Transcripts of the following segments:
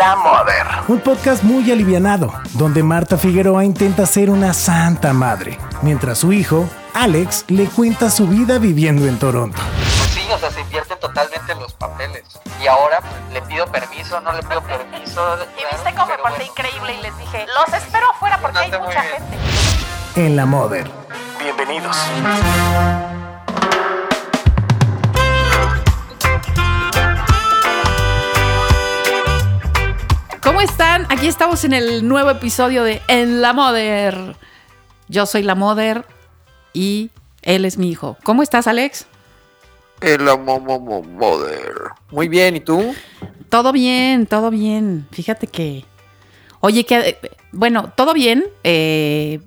La Mother. Un podcast muy alivianado, donde Marta Figueroa intenta ser una santa madre, mientras su hijo, Alex, le cuenta su vida viviendo en Toronto. Sí, o sea, se invierten totalmente los papeles. Y ahora pues, le pido permiso, no le pido permiso. Y viste cómo me porté increíble y les dije, los espero afuera porque hay mucha gente. En La Mother. Bienvenidos. ¿Cómo están? Aquí estamos en el nuevo episodio de En la Mother. Yo soy la Mother y él es mi hijo. ¿Cómo estás, Alex? El momo mother. Muy bien, ¿y tú? Todo bien, todo bien. Fíjate que. Oye, que. Bueno, todo bien. eh,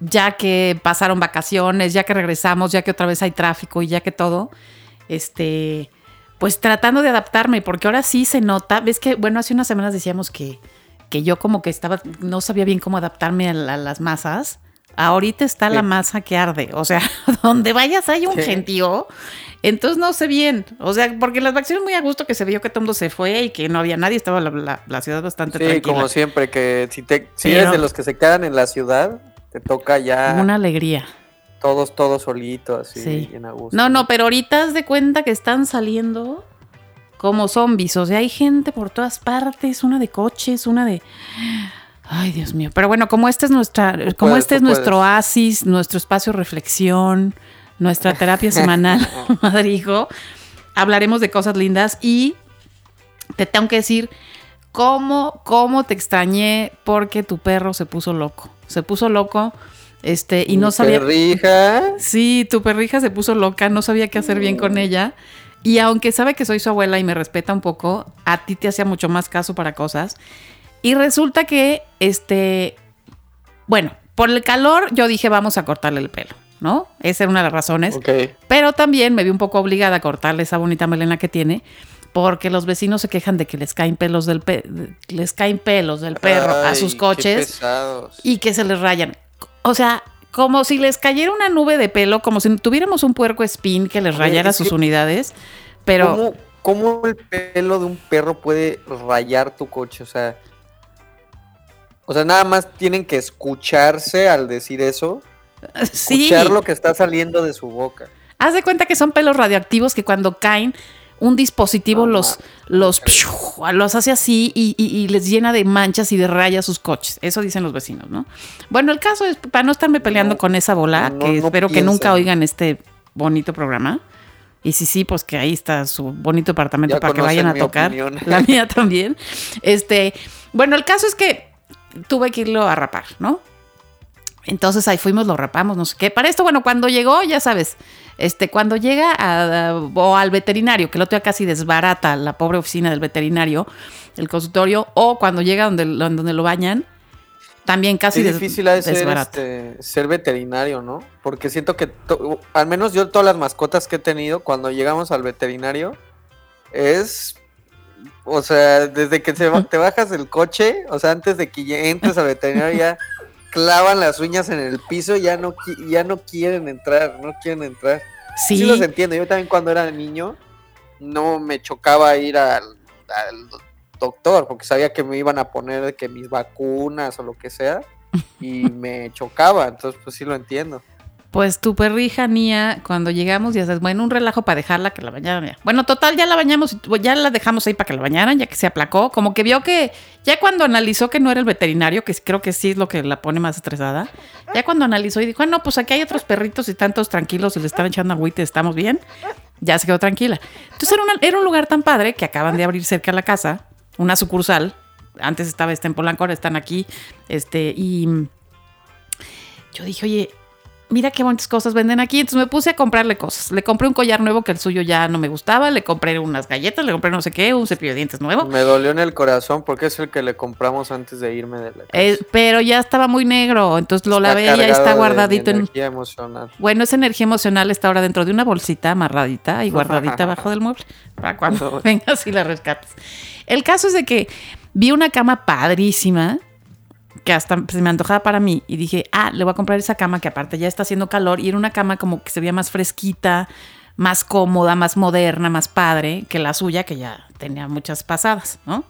ya que pasaron vacaciones, ya que regresamos, ya que otra vez hay tráfico y ya que todo. Este. Pues tratando de adaptarme, porque ahora sí se nota. Ves que, bueno, hace unas semanas decíamos que, que yo como que estaba. No sabía bien cómo adaptarme a, la- a las masas. Ahorita está la Sí. masa que arde. O sea, donde vayas hay un Sí. gentío. Entonces no sé bien. O sea, porque las vacaciones muy a gusto que se vio que todo mundo se fue y que no había nadie. Estaba la, la- la ciudad bastante Sí, tranquila. como siempre, que si, te, si Pero- eres de los que se quedan en la ciudad, te toca ya Una alegría. Todos, todos solitos, así, Sí. bien a gusto. No, no, pero ahorita haz de cuenta que están saliendo como zombies. O sea, hay gente por todas partes, una de coches, una de. Ay, Dios mío. Pero bueno, como este es nuestra, como puedes, este es nuestro puedes. oasis, nuestro espacio de reflexión, nuestra terapia semanal, madre hijo, hablaremos de cosas lindas y te tengo que decir cómo, cómo te extrañé porque tu perro se puso loco. Se puso loco. Este, y no sabía. perrija. Sí, tu perrija se puso loca, no sabía qué hacer bien con ella. Y aunque sabe que soy su abuela y me respeta un poco, a ti te hacía mucho más caso para cosas. Y resulta que, este, bueno, por el calor yo dije vamos a cortarle el pelo, ¿no? Esa era una de las razones. Pero también me vi un poco obligada a cortarle esa bonita melena que tiene, porque los vecinos se quejan de que les caen pelos del, pe- les caen pelos del perro a sus coches y que se les rayan. O sea, como si les cayera una nube de pelo, como si tuviéramos un puerco spin que les rayara sus que- unidades. Pero ¿Cómo, cómo el pelo de un perro puede rayar tu coche? O sea, o sea, nada más tienen que escucharse al decir eso. sí, Escuchar lo que está saliendo de su boca. haz de cuenta que son pelos radioactivos que cuando caen un dispositivo los los los hace así y, y- y les llena de manchas y de rayas sus coches. Eso dicen los vecinos, ¿no? Bueno, el caso es para no estarme peleando No, con esa bola, no, que no espero que nunca oigan este bonito programa. Y si sí, pues que ahí está su bonito apartamento Ya para que vayan a tocar. opinión. La mía también. Este, bueno, el caso es que tuve que irlo a rapar, ¿no? Entonces ahí fuimos, lo rapamos, no sé qué. Para esto, bueno, cuando llegó, ya sabes, este, cuando llega a- o al veterinario, que el otro día casi desbarata la pobre oficina del veterinario, el consultorio, o cuando llega donde, donde lo bañan, también casi es des- difícil ha de ser, este, ser veterinario, ¿no? Porque siento que, to- al menos yo todas las mascotas que he tenido, cuando llegamos al veterinario, es, o sea, desde que se te bajas del coche, o sea, antes de que entres al veterinario ya clavan las uñas en el piso, ya no, ya no quieren entrar, no quieren entrar. Sí. Sí, los entiendo, yo también cuando era niño no me chocaba ir al, al doctor porque sabía que me iban a poner que mis vacunas o lo que sea y me chocaba, entonces pues sí lo entiendo. Pues tu perrija Nia, cuando llegamos, ya sabes, bueno, un relajo para dejarla que la bañaran. Bueno, total, ya la bañamos, tu- ya la dejamos ahí para que la bañaran, ya que se aplacó. Como que vio que, ya cuando analizó que no era el veterinario, que creo que sí es lo que la pone más estresada, ya cuando analizó y dijo, ah, no, pues aquí hay otros perritos y están todos tranquilos y le están echando agüite, estamos bien, ya se quedó tranquila. Entonces era, un lugar tan padre que acaban de abrir cerca de la casa, una sucursal. Antes estaba este en Polanco, ahora están aquí. Este, y yo dije, oye, mira qué bonitas cosas venden aquí. Entonces me puse a comprarle cosas. Le compré un collar nuevo que el suyo ya no me gustaba. Le compré unas galletas, le compré no sé qué, un cepillo de dientes nuevo. Me dolió en el corazón porque es el que le compramos antes de irme de la casa. Eh, pero ya estaba muy negro. Entonces lo Está lavé y ya está de guardadito en. energía emocional. Bueno, esa energía emocional está ahora dentro de una bolsita amarradita y guardadita abajo del mueble. Para cuando vengas y la rescates. El caso es de que vi una cama padrísima que hasta se me antojaba para mí y dije, ah, le voy a comprar esa cama que aparte ya está haciendo calor y era una cama como que se veía más fresquita, más cómoda, más moderna, más padre que la suya que ya tenía muchas pasadas, ¿no?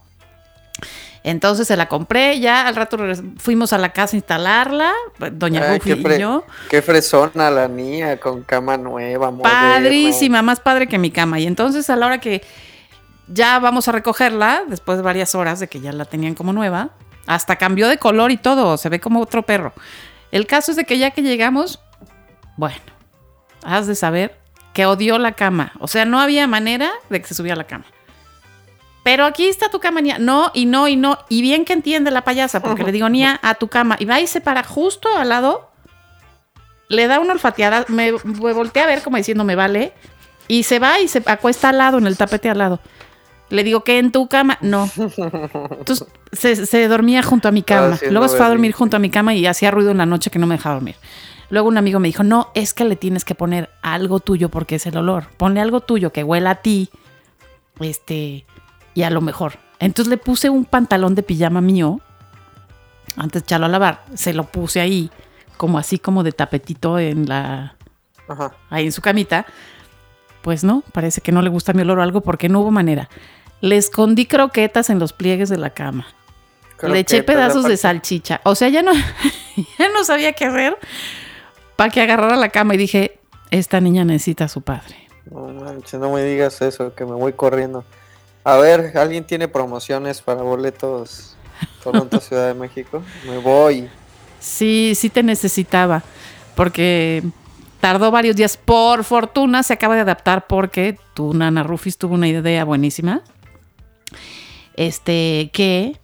Entonces se la compré, ya al rato fuimos a la casa a instalarla, doña Ay, qué, y yo. qué fresona la niña con cama nueva, moderna. Padrísima, más padre que mi cama. Y entonces a la hora que ya vamos a recogerla, después de varias horas de que ya la tenían como nueva, hasta cambió de color y todo, se ve como otro perro. El caso es de que ya que llegamos, bueno, has de saber que odió la cama. O sea, no había manera de que se subiera a la cama. Pero aquí está tu cama, Nia. No, y no, y no. Y bien que entiende la payasa, porque le digo, Nia, a tu cama. Y va y se para justo al lado. Le da una olfateada. Me, me voltea a ver como diciendo, me vale. Y se va y se acuesta al lado, en el tapete al lado. Le digo, que en tu cama? No. Entonces se, se dormía junto a mi cama. Haciendo Luego se fue a dormir junto a mi cama y hacía ruido en la noche que no me dejaba dormir. Luego un amigo me dijo, no, es que le tienes que poner algo tuyo porque es el olor. Ponle algo tuyo que huela a ti. Este, y a lo mejor. Entonces le puse un pantalón de pijama mío. Antes de echarlo a lavar. Se lo puse ahí, como así como de tapetito en la, Ajá. ahí en su camita. Pues no, parece que no le gusta mi olor o algo porque no hubo manera. Le escondí croquetas en los pliegues de la cama. Le eché pedazos de salchicha. O sea, ya no, ya no sabía qué hacer para que agarrara la cama y dije, esta niña necesita a su padre. No manches, no me digas eso, que me voy corriendo. A ver, ¿alguien tiene promociones para boletos Toronto, Ciudad de México? Me voy. Sí, sí te necesitaba, porque tardó varios días. Por fortuna se acaba de adaptar porque tu nana Rufis tuvo una idea buenísima. Este, que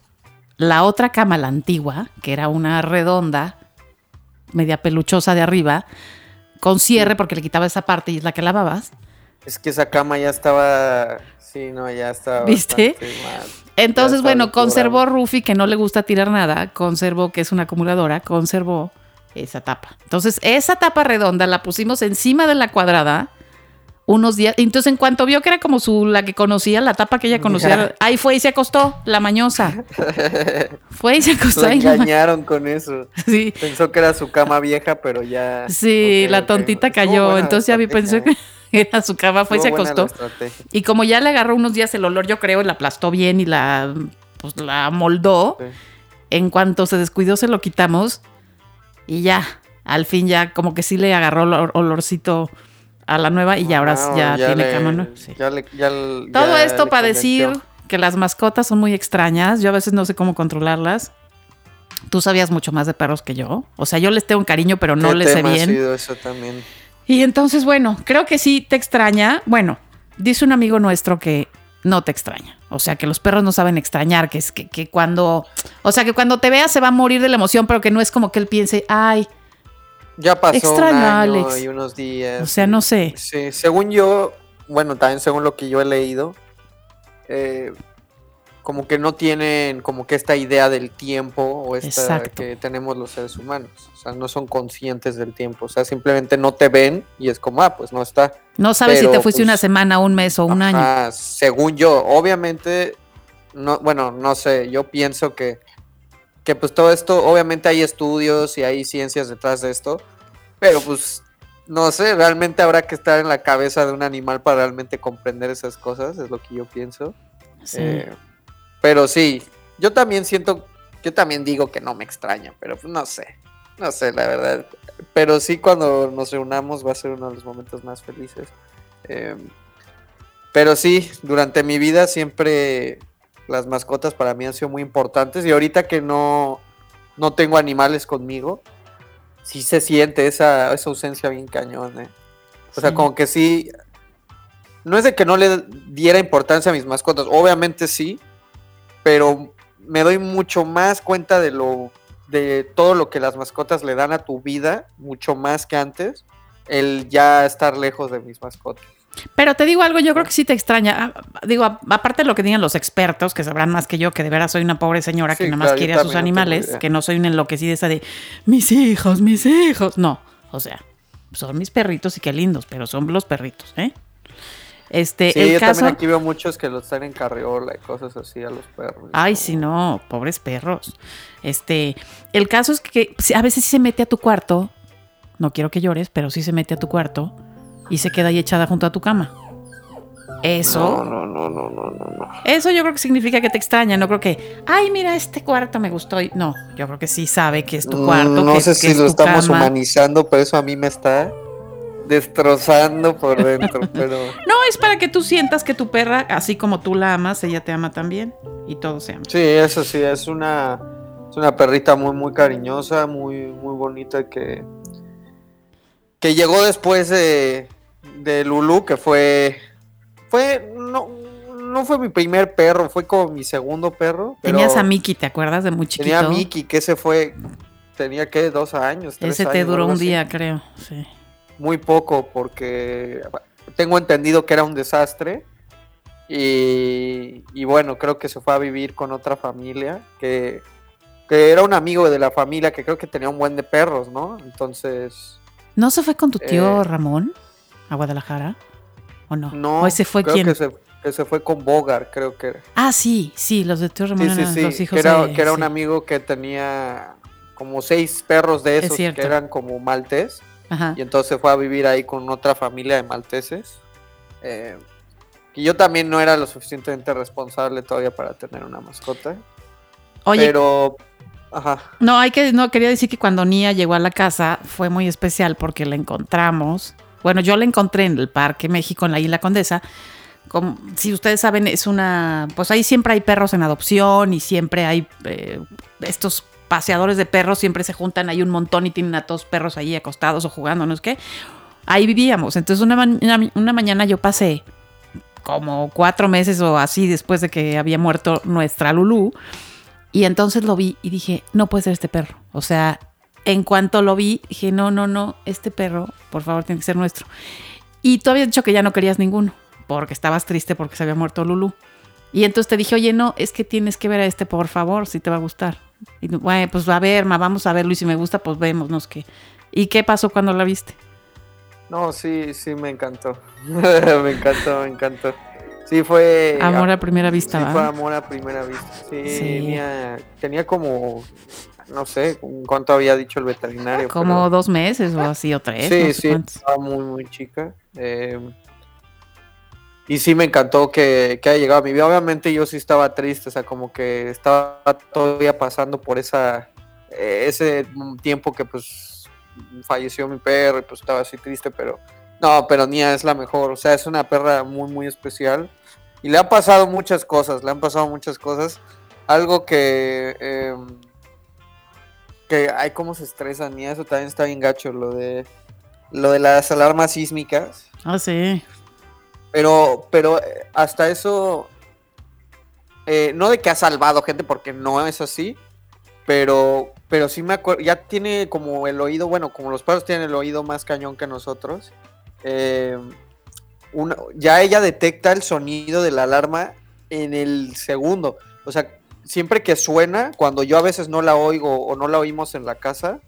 la otra cama, la antigua, que era una redonda, media peluchosa de arriba, con cierre porque le quitaba esa parte y es la que lavabas. Es que esa cama ya estaba. Sí, no, ya estaba. ¿Viste? mal. Entonces, bueno, conservó Rufi, que no le gusta tirar nada, conservó que es una acumuladora, conservó esa tapa. Entonces, esa tapa redonda la pusimos encima de la cuadrada unos días. Entonces, en cuanto vio que era como su la que conocía, la tapa que ella conocía, ahí fue y se acostó, la mañosa. Fue y se acostó Lo engañaron con eso. Sí, Pensó que era su cama vieja, pero ya. sí, la tontita cayó. Entonces ya vi, pensó que era su cama, fue y se acostó. Y como ya le agarró unos días el olor, yo creo, y la aplastó bien y la, pues, la moldó. Sí. En cuanto se descuidó, se lo quitamos. Y ya, al fin ya, como que sí le agarró olor- olorcito a la nueva y ya ahora Ah, ya, tiene le- cama nueva. Sí. Ya le- ya l- Todo esto para decir que las mascotas son muy extrañas. Yo a veces no sé cómo controlarlas. Tú sabías mucho más de perros que yo. O sea, yo les tengo un cariño, pero no ¿Qué les sé tema ha bien. sido eso también? Y entonces, bueno, creo que sí te extraña. Bueno, dice un amigo nuestro que no te extraña. O sea, que los perros no saben extrañar, que es que, que cuando, o sea, que cuando te vea se va a morir de la emoción, pero que no es como que él piense, ay, Ya pasó Extraño un año Alex. y unos días. o sea, no sé. Sí, según yo, bueno, también según lo que yo he leído, eh, como que no tienen como que esta idea del tiempo o esta Exacto. que tenemos los seres humanos. O sea, no son conscientes del tiempo. O sea, simplemente no te ven y es como, ah, pues no está. No sabes si te fuiste pues, una semana, un mes o un año. Ajá, según yo, obviamente, no, bueno, no sé, yo pienso que, que pues todo esto, obviamente hay estudios y hay ciencias detrás de esto, pero pues no sé, realmente habrá que estar en la cabeza de un animal para realmente comprender esas cosas, es lo que yo pienso. Sí. Eh, pero sí, yo también siento, yo también digo que no me extraña, pero pues no sé, no sé, la verdad. Pero sí, cuando nos reunamos va a ser uno de los momentos más felices. Eh, pero sí, durante mi vida siempre las mascotas para mí han sido muy importantes y ahorita que no, no tengo animales conmigo, sí se siente esa, esa ausencia bien cañón. eh. O sea, como que sí, no es de que no le diera importancia a mis mascotas, obviamente sí, pero me doy mucho más cuenta de lo de todo lo que las mascotas le dan a tu vida, mucho más que antes, el ya estar lejos de mis mascotas. Pero te digo algo, yo creo que sí te extraña. Ah, Digo, aparte de lo que digan los expertos, que sabrán más que yo, que de veras soy una pobre señora que nada más claro, quiere a sus no animales, que no soy una enloquecida esa de mis hijos, mis hijos. No, o sea, son mis perritos y qué lindos, pero son los perritos, ¿eh? Este, Sí, el yo caso. también aquí veo muchos que los traen en carriola y cosas así a los perros. Ay, sí, no, pobres perros. Este, el caso es que a veces sí se mete a tu cuarto. No quiero que llores, pero sí se mete a tu cuarto y se queda ahí echada junto a tu cama. Eso. No, no, no, no, no, no, no. Eso yo creo que significa que te extraña, no creo que, ay, mira, este cuarto me gustó. No, yo creo que sí sabe que es tu cuarto. Mm, no que- sé si lo estamos humanizando, pero eso a mí me está destrozando por dentro. pero No, es para que tú sientas que tu perra, así como tú la amas, ella te ama también. Y todos se aman. sí, eso sí, es una, es una perrita muy, muy cariñosa, muy, muy bonita que, que llegó después de, de Lulu, que fue, fue, no, no fue mi primer perro, fue como mi segundo perro. pero Tenías a Mickey, ¿te acuerdas de muy chiquito? Tenía a Mickey, que ese fue, tenía que dos años. tres Ese te años, duró un así. día, creo. Sí. muy poco porque tengo entendido que era un desastre y, y bueno, creo que se fue a vivir con otra familia que, que era un amigo de la familia que creo que tenía un buen de perros, ¿no? Entonces, ¿No se fue con tu tío Eh. Ramón a Guadalajara? ¿O no? no, ¿O ese fue creo quien? que se, que se fue con Bogar, creo que era. Ah, sí, sí, los de tío Ramón Sí, sí, eran sí, los hijos que era, de... que era un amigo que tenía como seis perros de Es esos que eran como maltés. Ajá. Y entonces fue a vivir ahí con otra familia de malteses. Eh, y yo también no era lo suficientemente responsable todavía para tener una mascota. Oye, Pero, ajá. No, hay que, no, quería decir que cuando Nia llegó a la casa fue muy especial porque la encontramos. Bueno, yo la encontré en el Parque México, en la Isla Condesa. Como, si ustedes saben, es una. Pues ahí siempre hay perros en adopción y siempre hay eh, estos paseadores de perros, siempre se juntan ahí un montón y tienen a todos perros ahí acostados o jugando, no es que. Ahí vivíamos. Entonces, una, una- mañana yo pasé como cuatro meses o así después de que había muerto nuestra Lulú. Y entonces lo vi y dije, no puede ser este perro. O sea, en cuanto lo vi, dije, no, no, no, este perro, por favor, tiene que ser nuestro. Y tú habías dicho que ya no querías ninguno, porque estabas triste porque se había muerto Lulu. Y entonces te dije, oye, no, es que tienes que ver a este, por favor, si te va a gustar. Y bueno, pues a ver, ma, vamos a verlo y si me gusta, pues vemos, no que. ¿Y qué pasó cuando la viste? No, sí, sí, me encantó. me encantó, me encantó. Sí, fue. Amor a primera vista, Sí, fue amor a primera vista. Sí, Sí. Tenía, tenía como. No sé cuánto había dicho el veterinario. Como pero- dos meses o así, o tres. Sí, no sé sí, cuántos. estaba muy, muy chica. eh, y sí me encantó que, que haya llegado a mi vida. Obviamente yo sí estaba triste, o sea, como que estaba todavía pasando por esa eh, ese tiempo que pues falleció mi perro y pues estaba así triste, pero no, pero Nia es la mejor, o sea, es una perra muy, muy especial. Y le han pasado muchas cosas, le han pasado muchas cosas. Algo que... em, que, ay, cómo se estresa Nia, eso también está bien gacho, lo de lo de las alarmas sísmicas. Ah, sí. Pero, pero eh, hasta eso, eh, no de que ha salvado gente, porque no es así, pero, pero sí me acuerdo, ya tiene como el oído, bueno, como los perros tienen el oído más cañón que nosotros, eh, una- ya ella detecta el sonido de la alarma en el segundo. O sea, siempre que suena, cuando yo a veces no la oigo o no la oímos en la casa,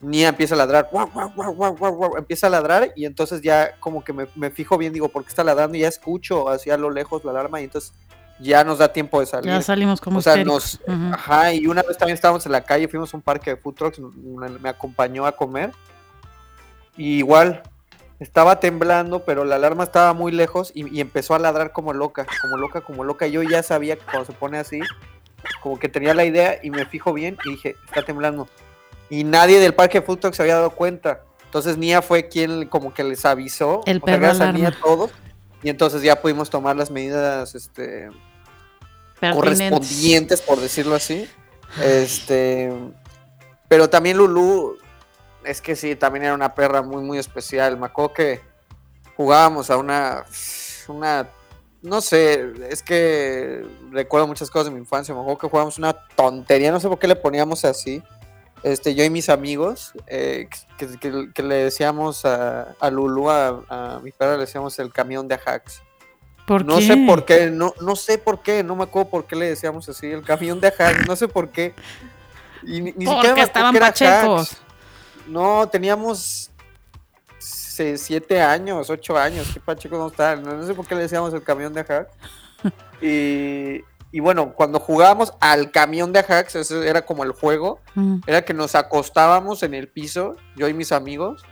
Nia empieza a ladrar, guau, guau, guau, empieza a ladrar y entonces ya como que me, me fijo bien, digo, ¿por qué está ladrando? Y ya escucho hacia lo lejos la alarma y entonces ya nos da tiempo de salir. Ya salimos como o sea, nos, ajá, y una vez también estábamos en la calle, fuimos a un parque de food trucks, me me acompañó a comer y igual estaba temblando, pero la alarma estaba muy lejos y, y empezó a ladrar como loca, como loca, como loca. Yo ya sabía que cuando se pone así, como que tenía la idea y me fijo bien y dije, está temblando. Y nadie del parque de food se había dado cuenta. Entonces Nia fue quien como que les avisó. El o sea, perro gracias a Nia alarma. todos. Y entonces ya pudimos tomar las medidas este, correspondientes, por decirlo así. Este, pero también Lulu, es que sí, también era una perra muy, muy especial. Me acuerdo que jugábamos a una, una, no sé, es que recuerdo muchas cosas de mi infancia. Me acuerdo que jugábamos una tontería, no sé por qué le poníamos así. Este, yo y mis amigos, eh, que, que- que le decíamos a, a Lulu, a, a mi perra, le decíamos el camión de Ajax. ¿Por No qué? sé por qué, no, no sé por qué, no me acuerdo por qué le decíamos así, el camión de Ajax, no sé por qué. Y ni, ni Porque siquiera estaban pachecos. No, teníamos siete años, ocho años, qué pacheco no está, no, no sé por qué le decíamos el camión de Ajax. Y, y bueno, cuando jugábamos al camión de Ajax, ese era como el juego, Mm. era que nos acostábamos en el piso, yo y mis amigos,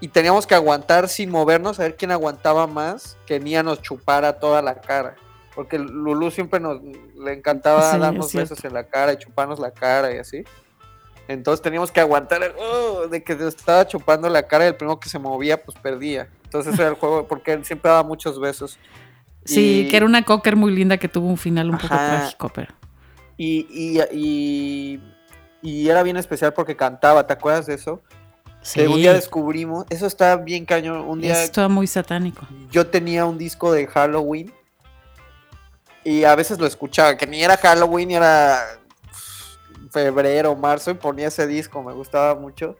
y teníamos que aguantar sin movernos, a ver quién aguantaba más, que Nia nos chupara toda la cara. Porque Lulu siempre nos le encantaba Sí, darnos besos en la cara y chuparnos la cara y así. Entonces teníamos que aguantar el, "Oh", de que estaba chupando la cara y el primero que se movía, pues perdía. Entonces ese era el juego, porque él siempre daba muchos besos. Sí, Y- que era una cocker muy linda que tuvo un final un poco trágico, pero. Y, y, y, y era bien especial porque cantaba, ¿te acuerdas de eso? Sí, Que un día descubrimos, eso está bien cañón, un día esto muy satánico. yo tenía un disco de Halloween y a veces lo escuchaba, que ni era Halloween, ni era febrero, marzo, y ponía ese disco, me gustaba mucho.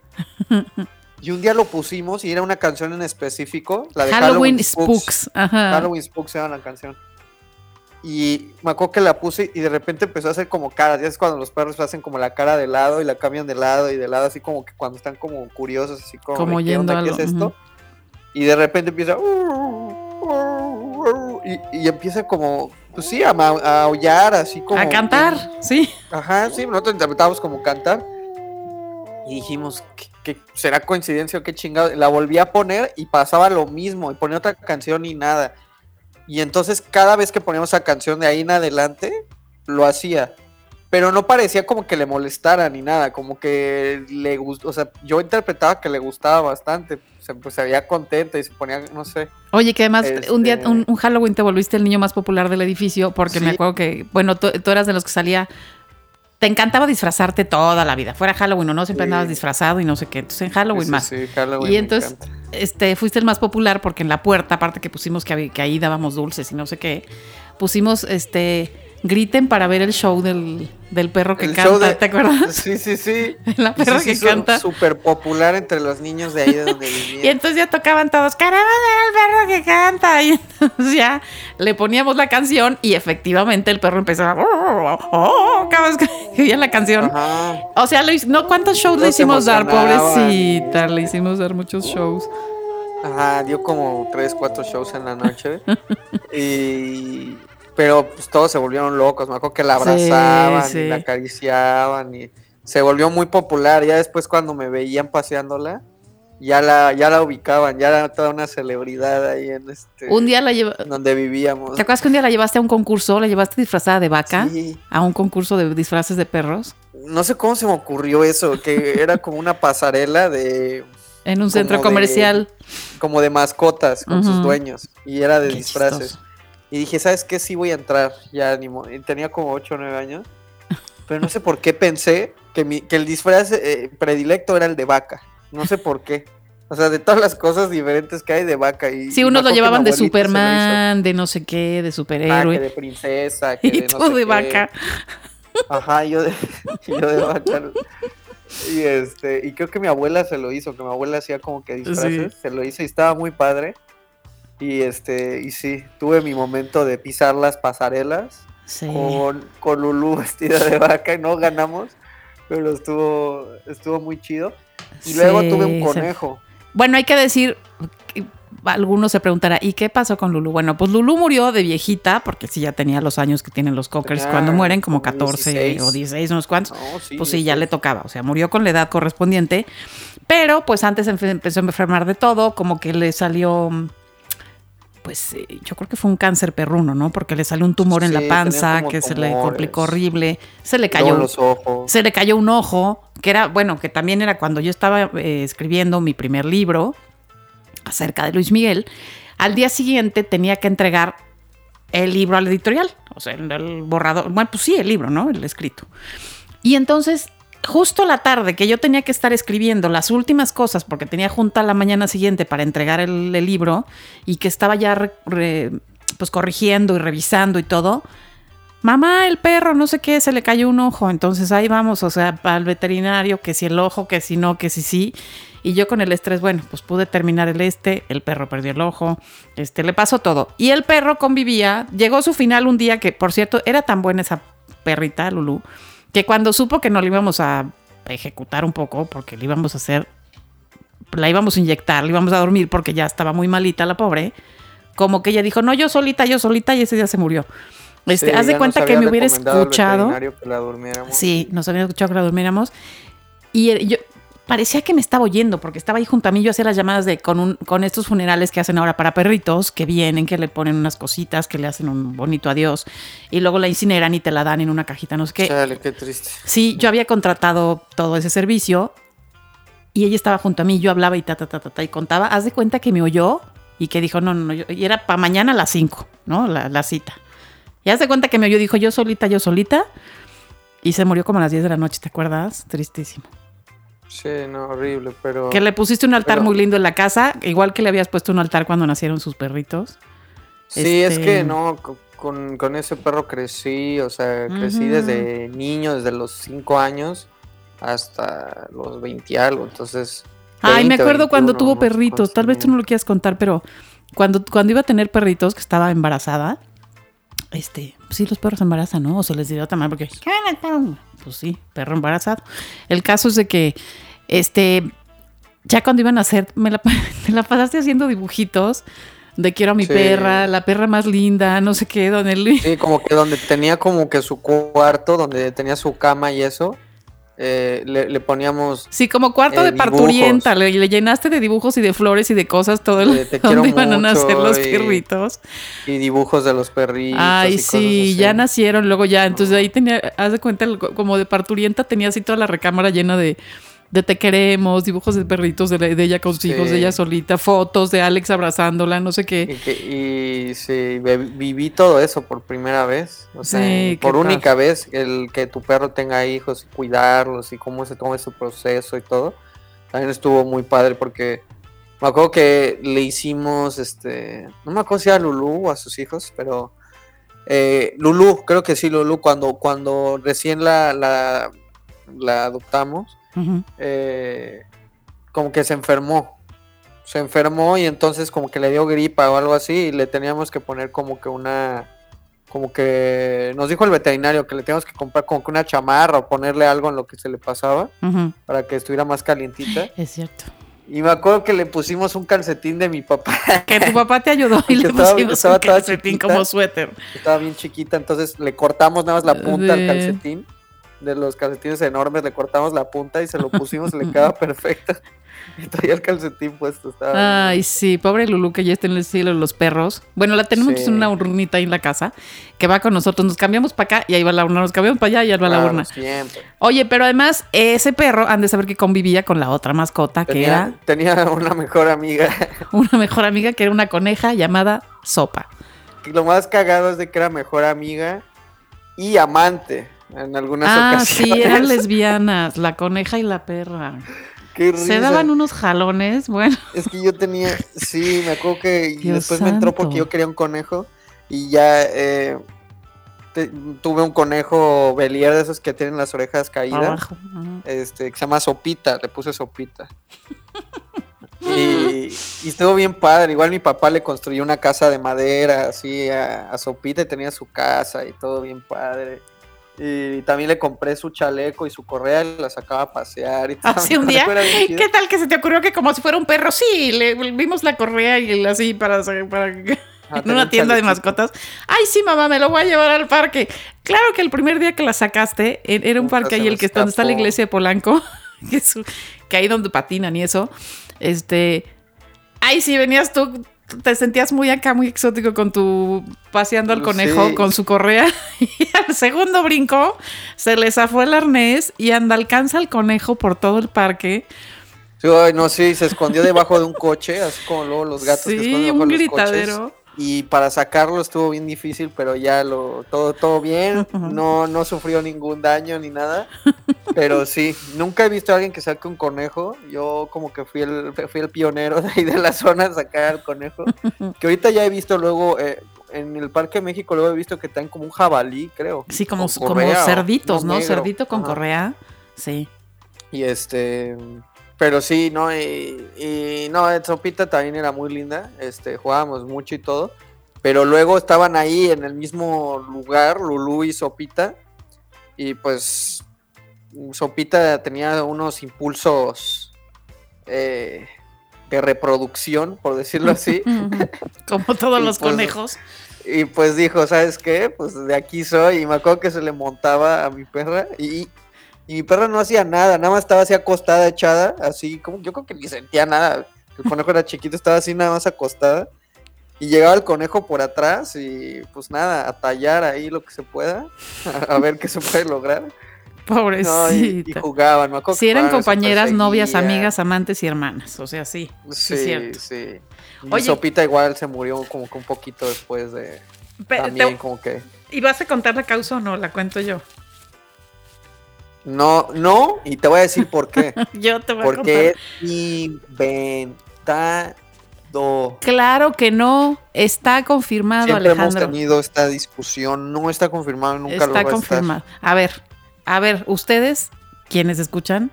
Y un día lo pusimos y era una canción en específico, la de Halloween, Halloween, Spooks. Ajá. Halloween Spooks era la canción. Y me acuerdo que la puse y de repente empezó a hacer como caras. Ya es cuando los perros hacen como la cara de lado y la cambian de lado y de lado, así como que cuando están como curiosos, así como, Como de, ¿qué onda? ¿Qué algo, es esto? Y de repente empieza. Y, y empieza como, pues sí, a, a aullar, así como. A cantar, sí. Ajá, sí, nosotros interpretábamos como cantar. Y dijimos, ¿qué, qué- será coincidencia o qué chingado? La volví a poner y pasaba lo mismo. Y ponía otra canción y nada. Y entonces cada vez que poníamos esa canción de ahí en adelante, lo hacía. Pero no parecía como que le molestara ni nada. Como que le gustó. O sea, yo interpretaba que le gustaba bastante. Se, pues, se veía contenta y se ponía, no sé. Oye, que además un día, Este- un, un Halloween te volviste el niño más popular del edificio porque me acuerdo que, bueno, tú, tú eras de los que salía. Te encantaba disfrazarte toda la vida, fuera Halloween o no, siempre Sí. andabas disfrazado y no sé qué. Entonces en Halloween más. sí, Halloween y entonces, este, fuiste el más popular porque en la puerta, aparte que pusimos que ahí dábamos dulces y no sé qué, pusimos, este, griten para ver el show del, del perro que El canta, de- ¿te acuerdas? Sí, sí, sí. La perra Sí, sí, que su- canta. Súper popular entre los niños de ahí de donde vivía. Y entonces ya tocaban todos, queremos ver al perro que canta. Y entonces ya le poníamos la canción y efectivamente el perro empezaba, "Oh, oh, oh", cada vez que oía la canción. Ajá. O sea, no, ¿cuántos shows le hicimos dar, pobrecita? Le hicimos dar muchos shows. Ajá, dio como tres, cuatro shows en la noche. y pero pues todos se volvieron locos. Me acuerdo que la abrazaban, sí. y la acariciaban y se volvió muy popular. Ya después cuando me veían paseándola, ya la, ya la ubicaban, ya era toda una celebridad ahí en este Un día la lleva... donde vivíamos. ¿Te acuerdas que un día la llevaste a un concurso? ¿La llevaste disfrazada de vaca? Sí. A un concurso de disfraces de perros. No sé cómo se me ocurrió eso, que era como una pasarela de En un centro de- comercial. como de mascotas con sus dueños y era de Qué disfraces. chistoso. Y dije, ¿sabes qué? Sí voy a entrar, ya ni Tenía como 8 o 9 años, pero no sé por qué pensé que, mi, que el disfraz eh, predilecto era el de vaca. No sé por qué. O sea, de todas las cosas diferentes que hay de vaca. Y, Sí, unos lo llevaban de. Superman, de no sé qué, de Ah, que superhéroe. de princesa, que y de no tú sé de qué. vaca. Ajá, yo de, yo de vaca. Y este, y creo que mi abuela se lo hizo, que mi abuela hacía como que disfraces, se lo hizo y estaba muy padre. Y este, y sí, tuve mi momento de pisar las pasarelas Sí. con, con Lulu vestida de vaca y no ganamos, pero estuvo, estuvo muy chido. Y luego tuve un sí. conejo. Bueno, hay que decir, algunos se preguntará, ¿y qué pasó con Lulu? Bueno, pues Lulu murió de viejita, porque sí ya tenía los años que tienen los cockers cuando mueren, como como 14 16. o 16, unos cuantos. No, sí, pues sí, ya le tocaba, o sea, murió con la edad correspondiente, pero pues antes empe- empezó a enfermar de todo, como que le salió, pues eh, yo creo que fue un cáncer perruno, ¿no? Porque le salió un tumor en Sí, la tenía panza que se le complicó horrible, se le cayó los ojos. se le cayó un ojo, que era, bueno, que también era cuando yo estaba eh, escribiendo mi primer libro acerca de Luis Miguel. Al día siguiente tenía que entregar el libro al editorial, o sea, el, el borrador, bueno, pues sí, el libro, ¿no? El escrito. Y entonces, justo la tarde que yo tenía que estar escribiendo las últimas cosas, porque tenía junta la mañana siguiente para entregar el, libro y que estaba ya re- pues corrigiendo y revisando y todo, mamá, el perro, no sé qué, se le cayó un ojo. Entonces ahí vamos, o sea, al veterinario, que si el ojo, que si no, que si sí. Y yo con el estrés, bueno, pues pude terminar el este, el perro perdió el ojo, este, le pasó todo. Y el perro convivía, llegó su final un día que, por cierto, era tan buena esa perrita, Lulu, que cuando supo que no le íbamos a ejecutar un poco, porque le íbamos a hacer, la íbamos a inyectar, le íbamos a dormir porque ya estaba muy malita la pobre, como que ella dijo, no, yo solita, yo solita, y ese día se murió. Este, Sí, haz de cuenta que me hubiera escuchado. que la. Sí, nos habían escuchado que la durmiéramos. Y eh, yo, parecía que me estaba oyendo, porque estaba ahí junto a mí, yo hacía las llamadas de con, un, con estos funerales que hacen ahora para perritos, que vienen, que le ponen unas cositas, que le hacen un bonito adiós, y luego la incineran y te la dan en una cajita, no sé qué. Chale, qué triste. Sí, yo había contratado todo ese servicio y ella estaba junto a mí, yo hablaba y ta, ta, ta, ta, ta, y contaba. Haz de cuenta que me oyó y que dijo, no, no, no, yo- y era para mañana a las 5, ¿no? La, la cita. Y haz de cuenta que me oyó, dijo, yo solita, yo solita. Y se murió como a las 10 de la noche, ¿te acuerdas? Tristísimo. Sí, no, horrible, pero. Que le pusiste un altar Pero- muy lindo en la casa, igual que le habías puesto un altar cuando nacieron sus perritos. Sí, es Este- que no, co- con, con ese perro crecí, o sea, crecí desde niño, desde los 5 años hasta los 20 y algo, entonces... Ay, me 20, acuerdo cuando 21, tuvo perritos. Tal vez tú no lo quieras contar, pero cuando, cuando iba a tener perritos, que estaba embarazada, este, sí, los perros se embarazan, ¿no? O se les dirá otra manera, porque, pues sí, perro embarazado. El caso es de que, este, ya cuando iban a hacer, me la, me la pasaste haciendo dibujitos de quiero a mi Sí. perra, la perra más linda, no sé qué, don Eli. Sí, como que donde tenía como que su cuarto, donde tenía su cama y eso, eh, le, le poníamos... Sí, como cuarto Eh, de parturienta, le, le llenaste de dibujos y de flores y de cosas todo el te quiero donde iban a nacer los y- perritos. Y dibujos de los perritos. Ay, y cosas sí, así. ya nacieron, luego ya, entonces ahí tenía, haz de cuenta, como de parturienta tenía así toda la recámara llena de, de te queremos, dibujos de perritos de, la- de ella con sus Sí. hijos, de ella solita, fotos de Alex abrazándola, no sé Y, qué. que- y sí, viví todo eso por primera vez. O sea, Sí, por única vez, el que tu perro tenga hijos y cuidarlos y cómo se toma su proceso y todo. También estuvo muy padre porque me acuerdo que le hicimos, este, no me acuerdo si era a Lulú o a sus hijos, pero eh, Lulú, creo que sí, Lulú, cuando, cuando recién la, la, la adoptamos, Eh, como que se enfermó. Se enfermó y entonces como que le dio gripa o algo así y le teníamos que poner como que una... Como que nos dijo el veterinario que le teníamos que comprar como que una chamarra o ponerle algo en lo que se le pasaba para que estuviera más calientita. Es cierto. Y me acuerdo que le pusimos un calcetín de mi papá, Que tu papá te ayudó y le estaba- pusimos estaba un calcetín chiquita. como suéter. estaba bien chiquita, entonces le cortamos nada más la punta De- al calcetín. De los calcetines enormes le cortamos la punta y se lo pusimos le quedaba perfecto. Y traía el calcetín puesto. Estaba bien Ay, sí, pobre Lulu que ya está en el cielo de los perros. Bueno, la tenemos Sí. en una urnita ahí en la casa que va con nosotros. Nos cambiamos para acá y ahí va la urna. Nos cambiamos para allá y ahí va la urna. Siempre. Oye, pero además, ese perro han de saber que convivía con la otra mascota, que era tenía una mejor amiga. una mejor amiga, que era una coneja llamada Sopa. Y lo más cagado es de que era mejor amiga y amante en algunas Ah, ocasiones. sí, eran lesbianas, la coneja y la perra. Qué Se risa. daban unos jalones, bueno. Es que yo tenía, sí, me acuerdo que y Dios después me entró porque yo quería un conejo y ya eh, te- tuve un conejo belier de esos que tienen las orejas caídas. Abajo. Este, que se llama Sopita, le puse Sopita. Y, y estuvo bien padre. Igual mi papá le construyó una casa de madera, así a, a Sopita y tenía su casa y todo bien padre. Y también le compré su chaleco y su correa y la sacaba a pasear. Y todo. Así un Mi día. ¿Qué tal que se te ocurrió que como si fuera un perro? Sí, le vimos la correa y así para, para Ah, en una un tienda de mascotas. Ay, sí, mamá, me lo voy a llevar al parque. Claro que el primer día que la sacaste, e- era un Nunca parque ahí, el que está, donde está la iglesia de Polanco, que, es, un- que ahí donde patinan y eso. Este. Ay, sí, venías tú, te sentías muy acá, muy exótico con tu paseando al Sí. conejo con su correa. Y al segundo brinco se le zafó el arnés y anda, alcanza al conejo por todo el parque. Sí, ay, no, sí, se escondió debajo de un coche, así como luego los gatos que esconden Sí, debajo un los coches. Y para sacarlo estuvo bien difícil, pero ya lo todo todo bien, no no sufrió ningún daño ni nada. Pero sí, nunca he visto a alguien que saque un conejo. Yo como que fui el fui el pionero de ahí de la zona a sacar al conejo. Que ahorita ya he visto luego eh, en el Parque de México luego he visto que traen como un jabalí, creo. Sí, como, como cerditos, ¿no? negro. Cerdito con Ajá. correa. Sí. Y este, pero sí, no, y, y no, Sopita también era muy linda, este, jugábamos mucho y todo, pero luego estaban ahí en el mismo lugar, Lulú y Sopita, y pues Sopita tenía unos impulsos eh, de reproducción, por decirlo así, Como todos los pues, conejos. y pues dijo, ¿sabes qué? Pues de aquí soy, y me acuerdo que se le montaba a mi perra, y, Y mi perra no hacía nada, nada más estaba así acostada, echada, así como yo creo que ni sentía nada. El conejo era chiquito, estaba así nada más acostada. Y llegaba el conejo por atrás y pues nada, a tallar ahí lo que se pueda, a, ver qué se puede lograr. No, y, y Pobrecita. jugaban, me si eran compañeras, novias, amigas, amantes y hermanas. O sea, sí. Sí, es Sí, cierto. sí. Mi Oye. sopita igual se murió como que un poquito después de también te- como que ¿Y vas a contar la causa o no? La cuento yo. No, no, y te voy a decir por qué. Yo te voy a Porque contar. es inventado. Claro que no. Está confirmado, Siempre hemos Alejandro. tenido esta discusión, no está confirmado, nunca lo va a confirmado. A ver, a ver, ustedes, quienes escuchan,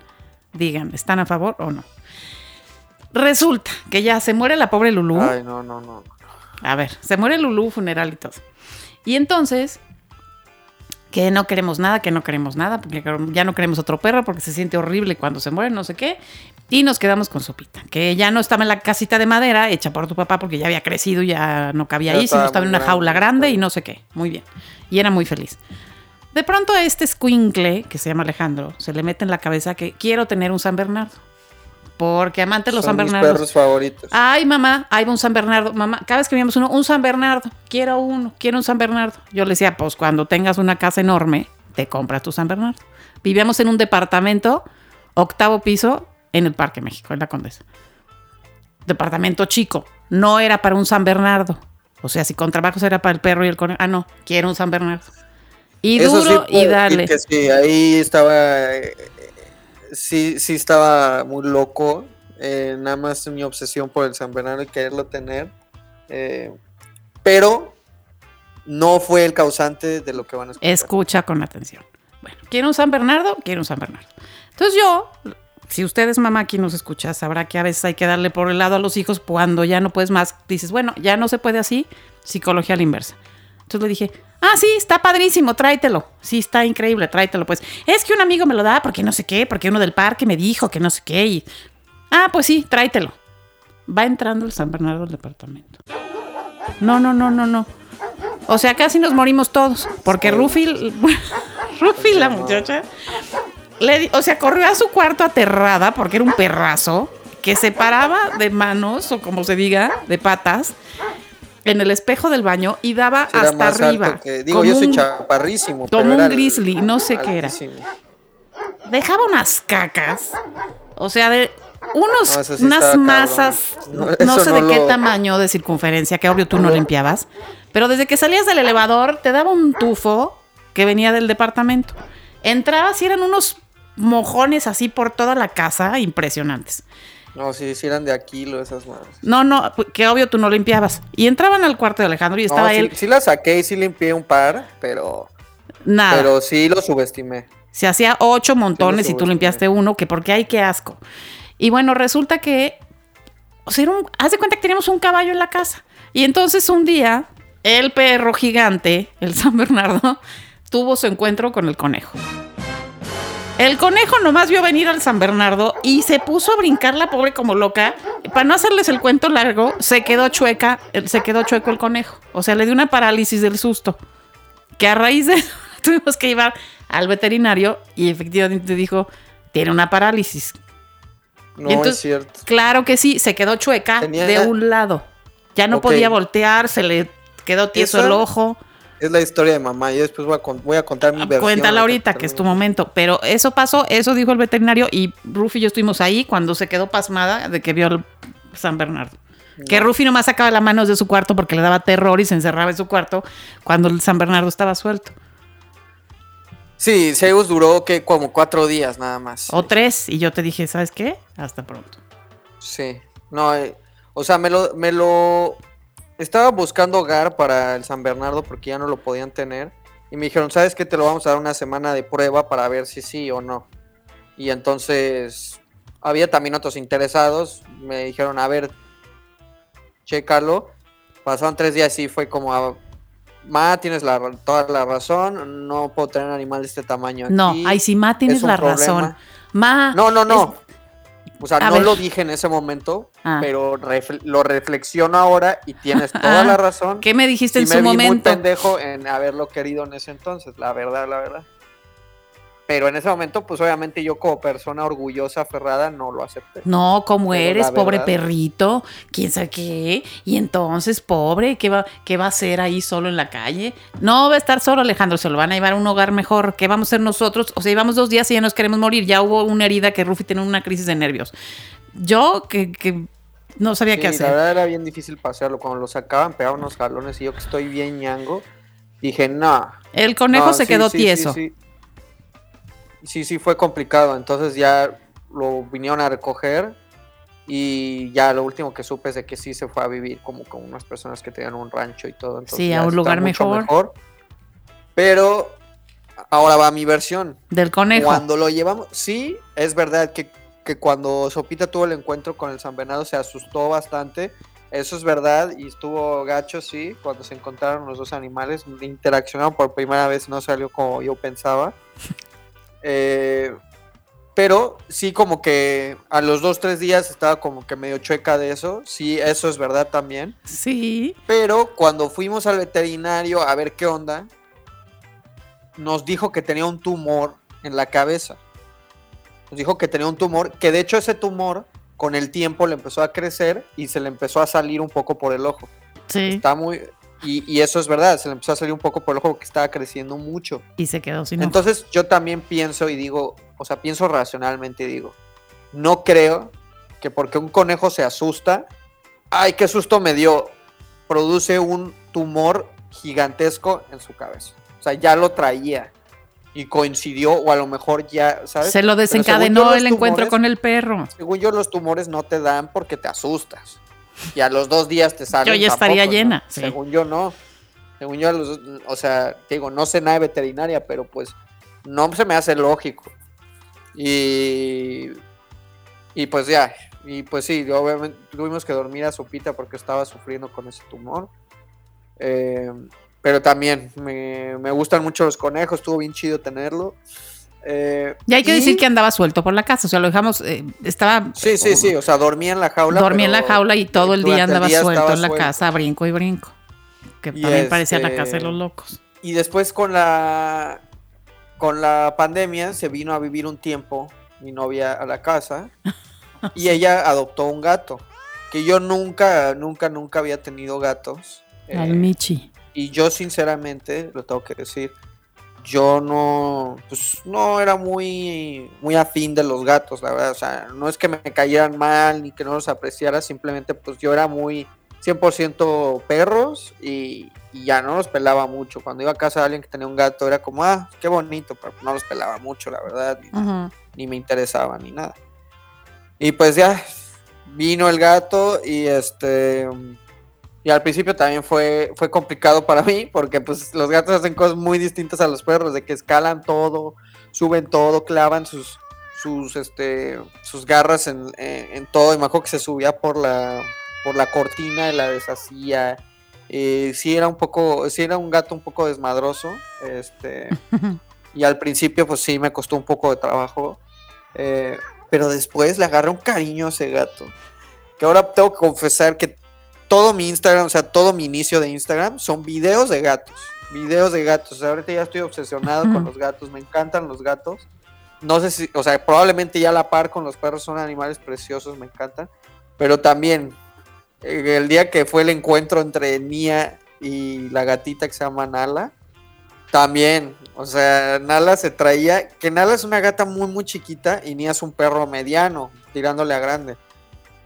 digan, ¿están a favor o no? Resulta que ya se muere la pobre Lulú. estar. Ay, no, no, no. A ver, se muere Lulú, funeral y todo. Y entonces, que no queremos nada, que no queremos nada, porque ya no queremos otro perro porque se siente horrible cuando se muere, no sé qué. Y nos quedamos con Sopita, que ya no estaba en la casita de madera hecha por tu papá porque ya había crecido, ya no cabía ahí, sino estaba en una jaula grande, y no sé qué. Muy bien. Y era muy feliz. De pronto a este squinkle, que se llama Alejandro, se le mete en la cabeza que quiero tener un San Bernardo. Porque amante de los San mis Bernardos. perros favoritos. Ay, mamá, ahí va un San Bernardo. Mamá, cada vez que veíamos uno, un San Bernardo. Quiero uno, quiero un San Bernardo. Yo le decía, pues cuando tengas una casa enorme, te compras tu San Bernardo. Vivíamos en un departamento, octavo piso, en el Parque México, en la Condesa. Departamento chico. No era para un San Bernardo. O sea, si con trabajos era para el perro y el conejo. Ah, no, quiero un San Bernardo. Y Eso duro y dale. que sí, ahí estaba, eh, sí, sí estaba muy loco. eh, nada más mi obsesión por el San Bernardo y quererlo tener. eh, pero no fue el causante de lo que van a escuchar. Escucha con atención. Bueno, ¿quiere un San Bernardo? Quiere un San Bernardo. Entonces yo, si usted es mamá aquí nos escucha, sabrá que a veces hay que darle por el lado a los hijos cuando ya no puedes más. Dices, bueno, ya no se puede así, psicología a la inversa. Entonces le dije, ah, sí, está padrísimo, tráetelo. Sí, está increíble, tráetelo. Pues es que un amigo me lo da porque no sé qué, porque uno del parque me dijo que no sé qué. Ah, pues sí, tráetelo. Va entrando el San Bernardo al departamento. No, no, no, no, no. O sea, casi nos morimos todos. Porque Rufi, Rufi, la muchacha, o sea, corrió a su cuarto aterrada porque era un perrazo que se paraba de manos, o como se diga, de patas, en el espejo del baño y daba Era hasta arriba. que- digo, yo soy un- chaparrísimo. como pero un era el- grizzly, no sé qué era. Dejaba unas cacas, o sea, de unos, No, eso sí unas masas, No, sé no de qué tamaño de circunferencia, que obvio tú no limpiabas, pero desde que salías del elevador te daba un tufo que venía del departamento. Entrabas y eran unos mojones así por toda la casa, impresionantes. No, si hicieran de Aquilo esas madres. No, no, que obvio tú no limpiabas. Y entraban al cuarto de Alejandro y No, estaba sí, él, sí la saqué y sí limpié un par, pero, nada. pero sí lo subestimé. Se hacía ocho montones y tú limpiaste uno, que porque hay que asco. Y bueno, resulta que, o sea, era un- haz de cuenta que teníamos un caballo en la casa. Y entonces un día, el perro gigante, el San Bernardo, tuvo su encuentro con el conejo. El conejo nomás vio venir al San Bernardo y se puso a brincar la pobre como loca. Para no hacerles el cuento largo, se quedó chueca, se quedó chueco el conejo. O sea, le dio una parálisis del susto que a raíz de eso tuvimos que llevar al veterinario y efectivamente dijo, tiene una parálisis. No entonces- es cierto. Claro que sí, se quedó chueca Tenía- de un lado. Ya no podía voltear, se le quedó tieso Esa- el ojo. Es la historia de mamá. Yo después voy a, con- voy a contar mi versión. Ah, Cuéntala ahorita, que es tu momento. Pero eso pasó, eso dijo el veterinario y Rufi y yo estuvimos ahí cuando se quedó pasmada de que vio al San Bernardo. Que Rufi nomás sacaba las manos de su cuarto porque le daba terror y se encerraba en su cuarto cuando el San Bernardo estaba suelto. Sí, Zeus duró que como cuatro días nada más. O tres. Y yo te dije, ¿sabes qué? Hasta pronto. Sí. No, eh, o sea, me lo, me lo estaba buscando hogar para el San Bernardo porque ya no lo podían tener. Y me dijeron, ¿sabes qué? Te lo vamos a dar una semana de prueba para ver si sí o no. Y entonces había también otros interesados. Me dijeron, a ver, chécalo. Pasaron tres días y fue como, a- Ma, tienes la, toda la razón. No puedo tener un animal de este tamaño. No, aquí, ay, sí, Ma, tienes la problema". razón. Ma. No, no, no. O sea, A no ver. lo dije en ese momento, Ah. pero refle- lo reflexiono ahora y tienes toda Ah, la razón. ¿Qué me dijiste Sí en me su vi muy momento? pendejo en haberlo querido en ese entonces, la verdad, la verdad. Pero en ese momento, pues obviamente yo como persona orgullosa, aferrada, no lo acepté. No, como eres, la pobre perrito, quién sabe qué. Y entonces, pobre, ¿qué va, ¿qué va a hacer ahí solo en la calle? No va a estar solo, Alejandro, se lo van a llevar a un hogar mejor. ¿Qué vamos a hacer nosotros? O sea, llevamos dos días y ya nos queremos morir. Ya hubo una herida que Rufi tiene una crisis de nervios. Yo, que, que no sabía Sí, qué la hacer. verdad era bien difícil pasearlo. Cuando lo sacaban, pegaban unos jalones y yo que estoy bien ñango, dije, no. El conejo no, se sí, quedó sí, tieso. Sí sí. fue complicado. Entonces ya lo vinieron a recoger y ya lo último que supe es de que sí se fue a vivir como con unas personas que tenían un rancho y todo. Entonces Sí, a un lugar mucho mejor. Pero ahora va mi versión. Del conejo. Cuando lo llevamos, sí, es verdad que, que cuando Sopita tuvo el encuentro con el San Venado se asustó bastante. Eso es verdad y estuvo gacho, sí. Cuando se encontraron los dos animales, interaccionaron por primera vez, no salió como yo pensaba. Eh, pero sí, como que a los dos, tres días estaba como que medio chueca de eso. Sí, eso es verdad también. Sí. Pero cuando fuimos al veterinario a ver qué onda, nos dijo que tenía un tumor en la cabeza. Nos dijo que tenía un tumor, que de hecho ese tumor con el tiempo le empezó a crecer y se le empezó a salir un poco por el ojo. Sí. Está muy... Y, y eso es verdad, se le empezó a salir un poco por el ojo porque estaba creciendo mucho. Y se quedó sin ojo. Entonces yo también pienso y digo, o sea, pienso racionalmente y digo, no creo que porque un conejo se asusta, ay, qué susto me dio, produce un tumor gigantesco en su cabeza. O sea, ya lo traía y coincidió o a lo mejor ya, ¿sabes? Se lo desencadenó yo, el encuentro con el perro. Según yo, los tumores no te dan porque te asustas. Y a los dos días te salen. Yo ya estaría tampoco, ¿no? llena, sí. Según yo, no. Según yo, los- o sea, te digo, no sé nada de veterinaria, pero pues no se me hace lógico. Y. Y pues ya. Y pues sí, obviamente tuvimos que dormir a Sopita porque estaba sufriendo con ese tumor. Eh, pero también me, me gustan mucho los conejos, estuvo bien chido tenerlo. Eh, Y hay que y- decir que andaba suelto por la casa. O sea, lo dejamos, eh, estaba. Sí, sí, sí, o sea, dormía en la jaula. Dormía en la jaula y todo el día andaba suelto en la suelto. casa, brinco y brinco. Que Y también parecía la este- casa de los locos. Y después con la con la pandemia se vino a vivir un tiempo mi novia a la casa y ella adoptó un gato que yo nunca nunca nunca había tenido gatos Al eh, Michi. y yo sinceramente lo tengo que decir yo no pues no era muy muy afín de los gatos la verdad. O sea no es que me cayeran mal ni que no los apreciara simplemente pues yo era muy 100% perros y, y ya no los pelaba mucho. Cuando iba a casa de alguien que tenía un gato era como ah qué bonito pero no los pelaba mucho la verdad ni, ni me interesaba ni nada. Y pues ya vino el gato y este y al principio también fue, fue complicado para mí, porque pues los gatos hacen cosas muy distintas a los perros, de que escalan todo, suben todo, clavan sus, sus, este, sus garras en, en- en todo. Y me acuerdo que se subía por la, por la cortina y la deshacía. Eh, sí era un poco, sí era un gato un poco desmadroso. Este, y al principio pues sí me costó un poco de trabajo. eh, pero después le agarré un cariño a ese gato. Que ahora tengo que confesar que todo mi Instagram, o sea, todo mi inicio de Instagram son videos de gatos. Videos de gatos. O sea, ahorita ya estoy obsesionado con los gatos. Me encantan los gatos. No sé si, o sea, probablemente ya a la par con los perros son animales preciosos, me encantan. Pero también, eh, el día que fue el encuentro entre Nia y la gatita que se llama Nala, también, o sea, Nala se traía, que Nala es una gata muy, muy chiquita y Nia es un perro mediano, tirándole a grande.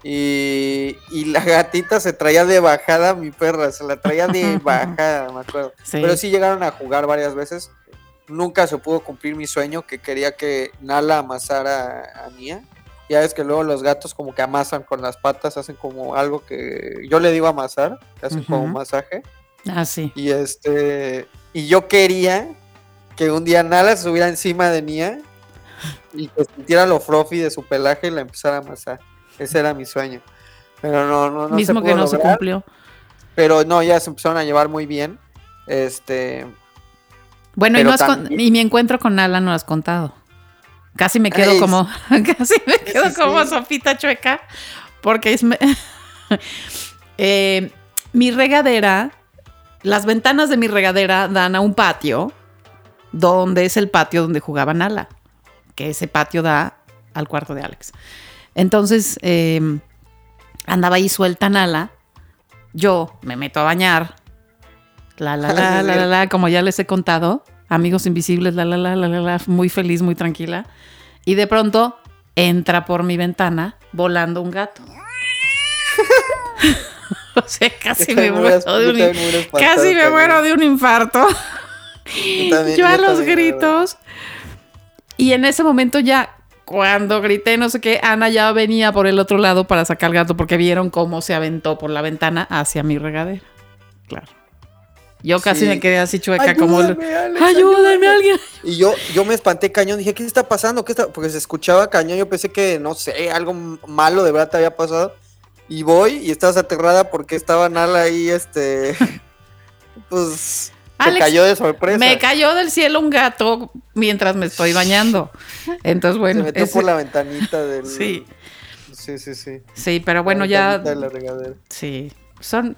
Y, y la gatita se traía de bajada a mi perra, se la traía de bajada, me acuerdo. Sí. Pero sí llegaron a jugar varias veces. Nunca se pudo cumplir mi sueño que quería que Nala amasara a Nia. Ya ves que luego los gatos como que amasan con las patas, hacen como algo que yo le digo amasar, que hacen como Ujú. masaje. Ah, sí. Y este, y yo quería que un día Nala se subiera encima de Nia y que sintiera lo fluffy de su pelaje y la empezara a amasar. Ese era mi sueño. Pero no, no, no se Mismo que pudo no se cumplió. Pero no, ya se empezaron a llevar muy bien. Este, Bueno, y, no has con- y mi encuentro con Ala no has contado. Casi me quedo Ay, como, casi me quedo sí, como sí. sopita chueca, porque es me- Eh, mi regadera, las ventanas de mi regadera dan a un patio donde es el patio donde jugaba Nala, que ese patio da al cuarto de Alex. Entonces, eh, andaba ahí suelta Nala, yo me meto a bañar, la, la, la, la, la, la, como ya les he contado, amigos invisibles, la, la, la, la, la, la, muy feliz, muy tranquila, y de pronto entra por mi ventana volando un gato. o sea, casi me muero de un, casi me muero de un infarto. Yo, también, yo a los gritos. Y en ese momento ya, cuando grité no sé qué, Ana ya venía por el otro lado para sacar el gato porque vieron cómo se aventó por la ventana hacia mi regadera. Claro. Yo casi Sí. me quedé así chueca como... el- Ayúdame, Ayúdame alguien. Y yo, yo me espanté cañón, dije, ¿qué está pasando? ¿Qué está? Porque se escuchaba cañón, yo pensé que, no sé, algo malo de verdad te había pasado. Y voy y estabas aterrada porque estaba Nala ahí, este, pues, se Alex, cayó de sorpresa. Me cayó del cielo un gato mientras me estoy bañando. Entonces, se bueno. metió ese- por la ventanita del... Sí, Sí, sí, sí. sí, pero bueno, La ya... de la regadera. Sí, son,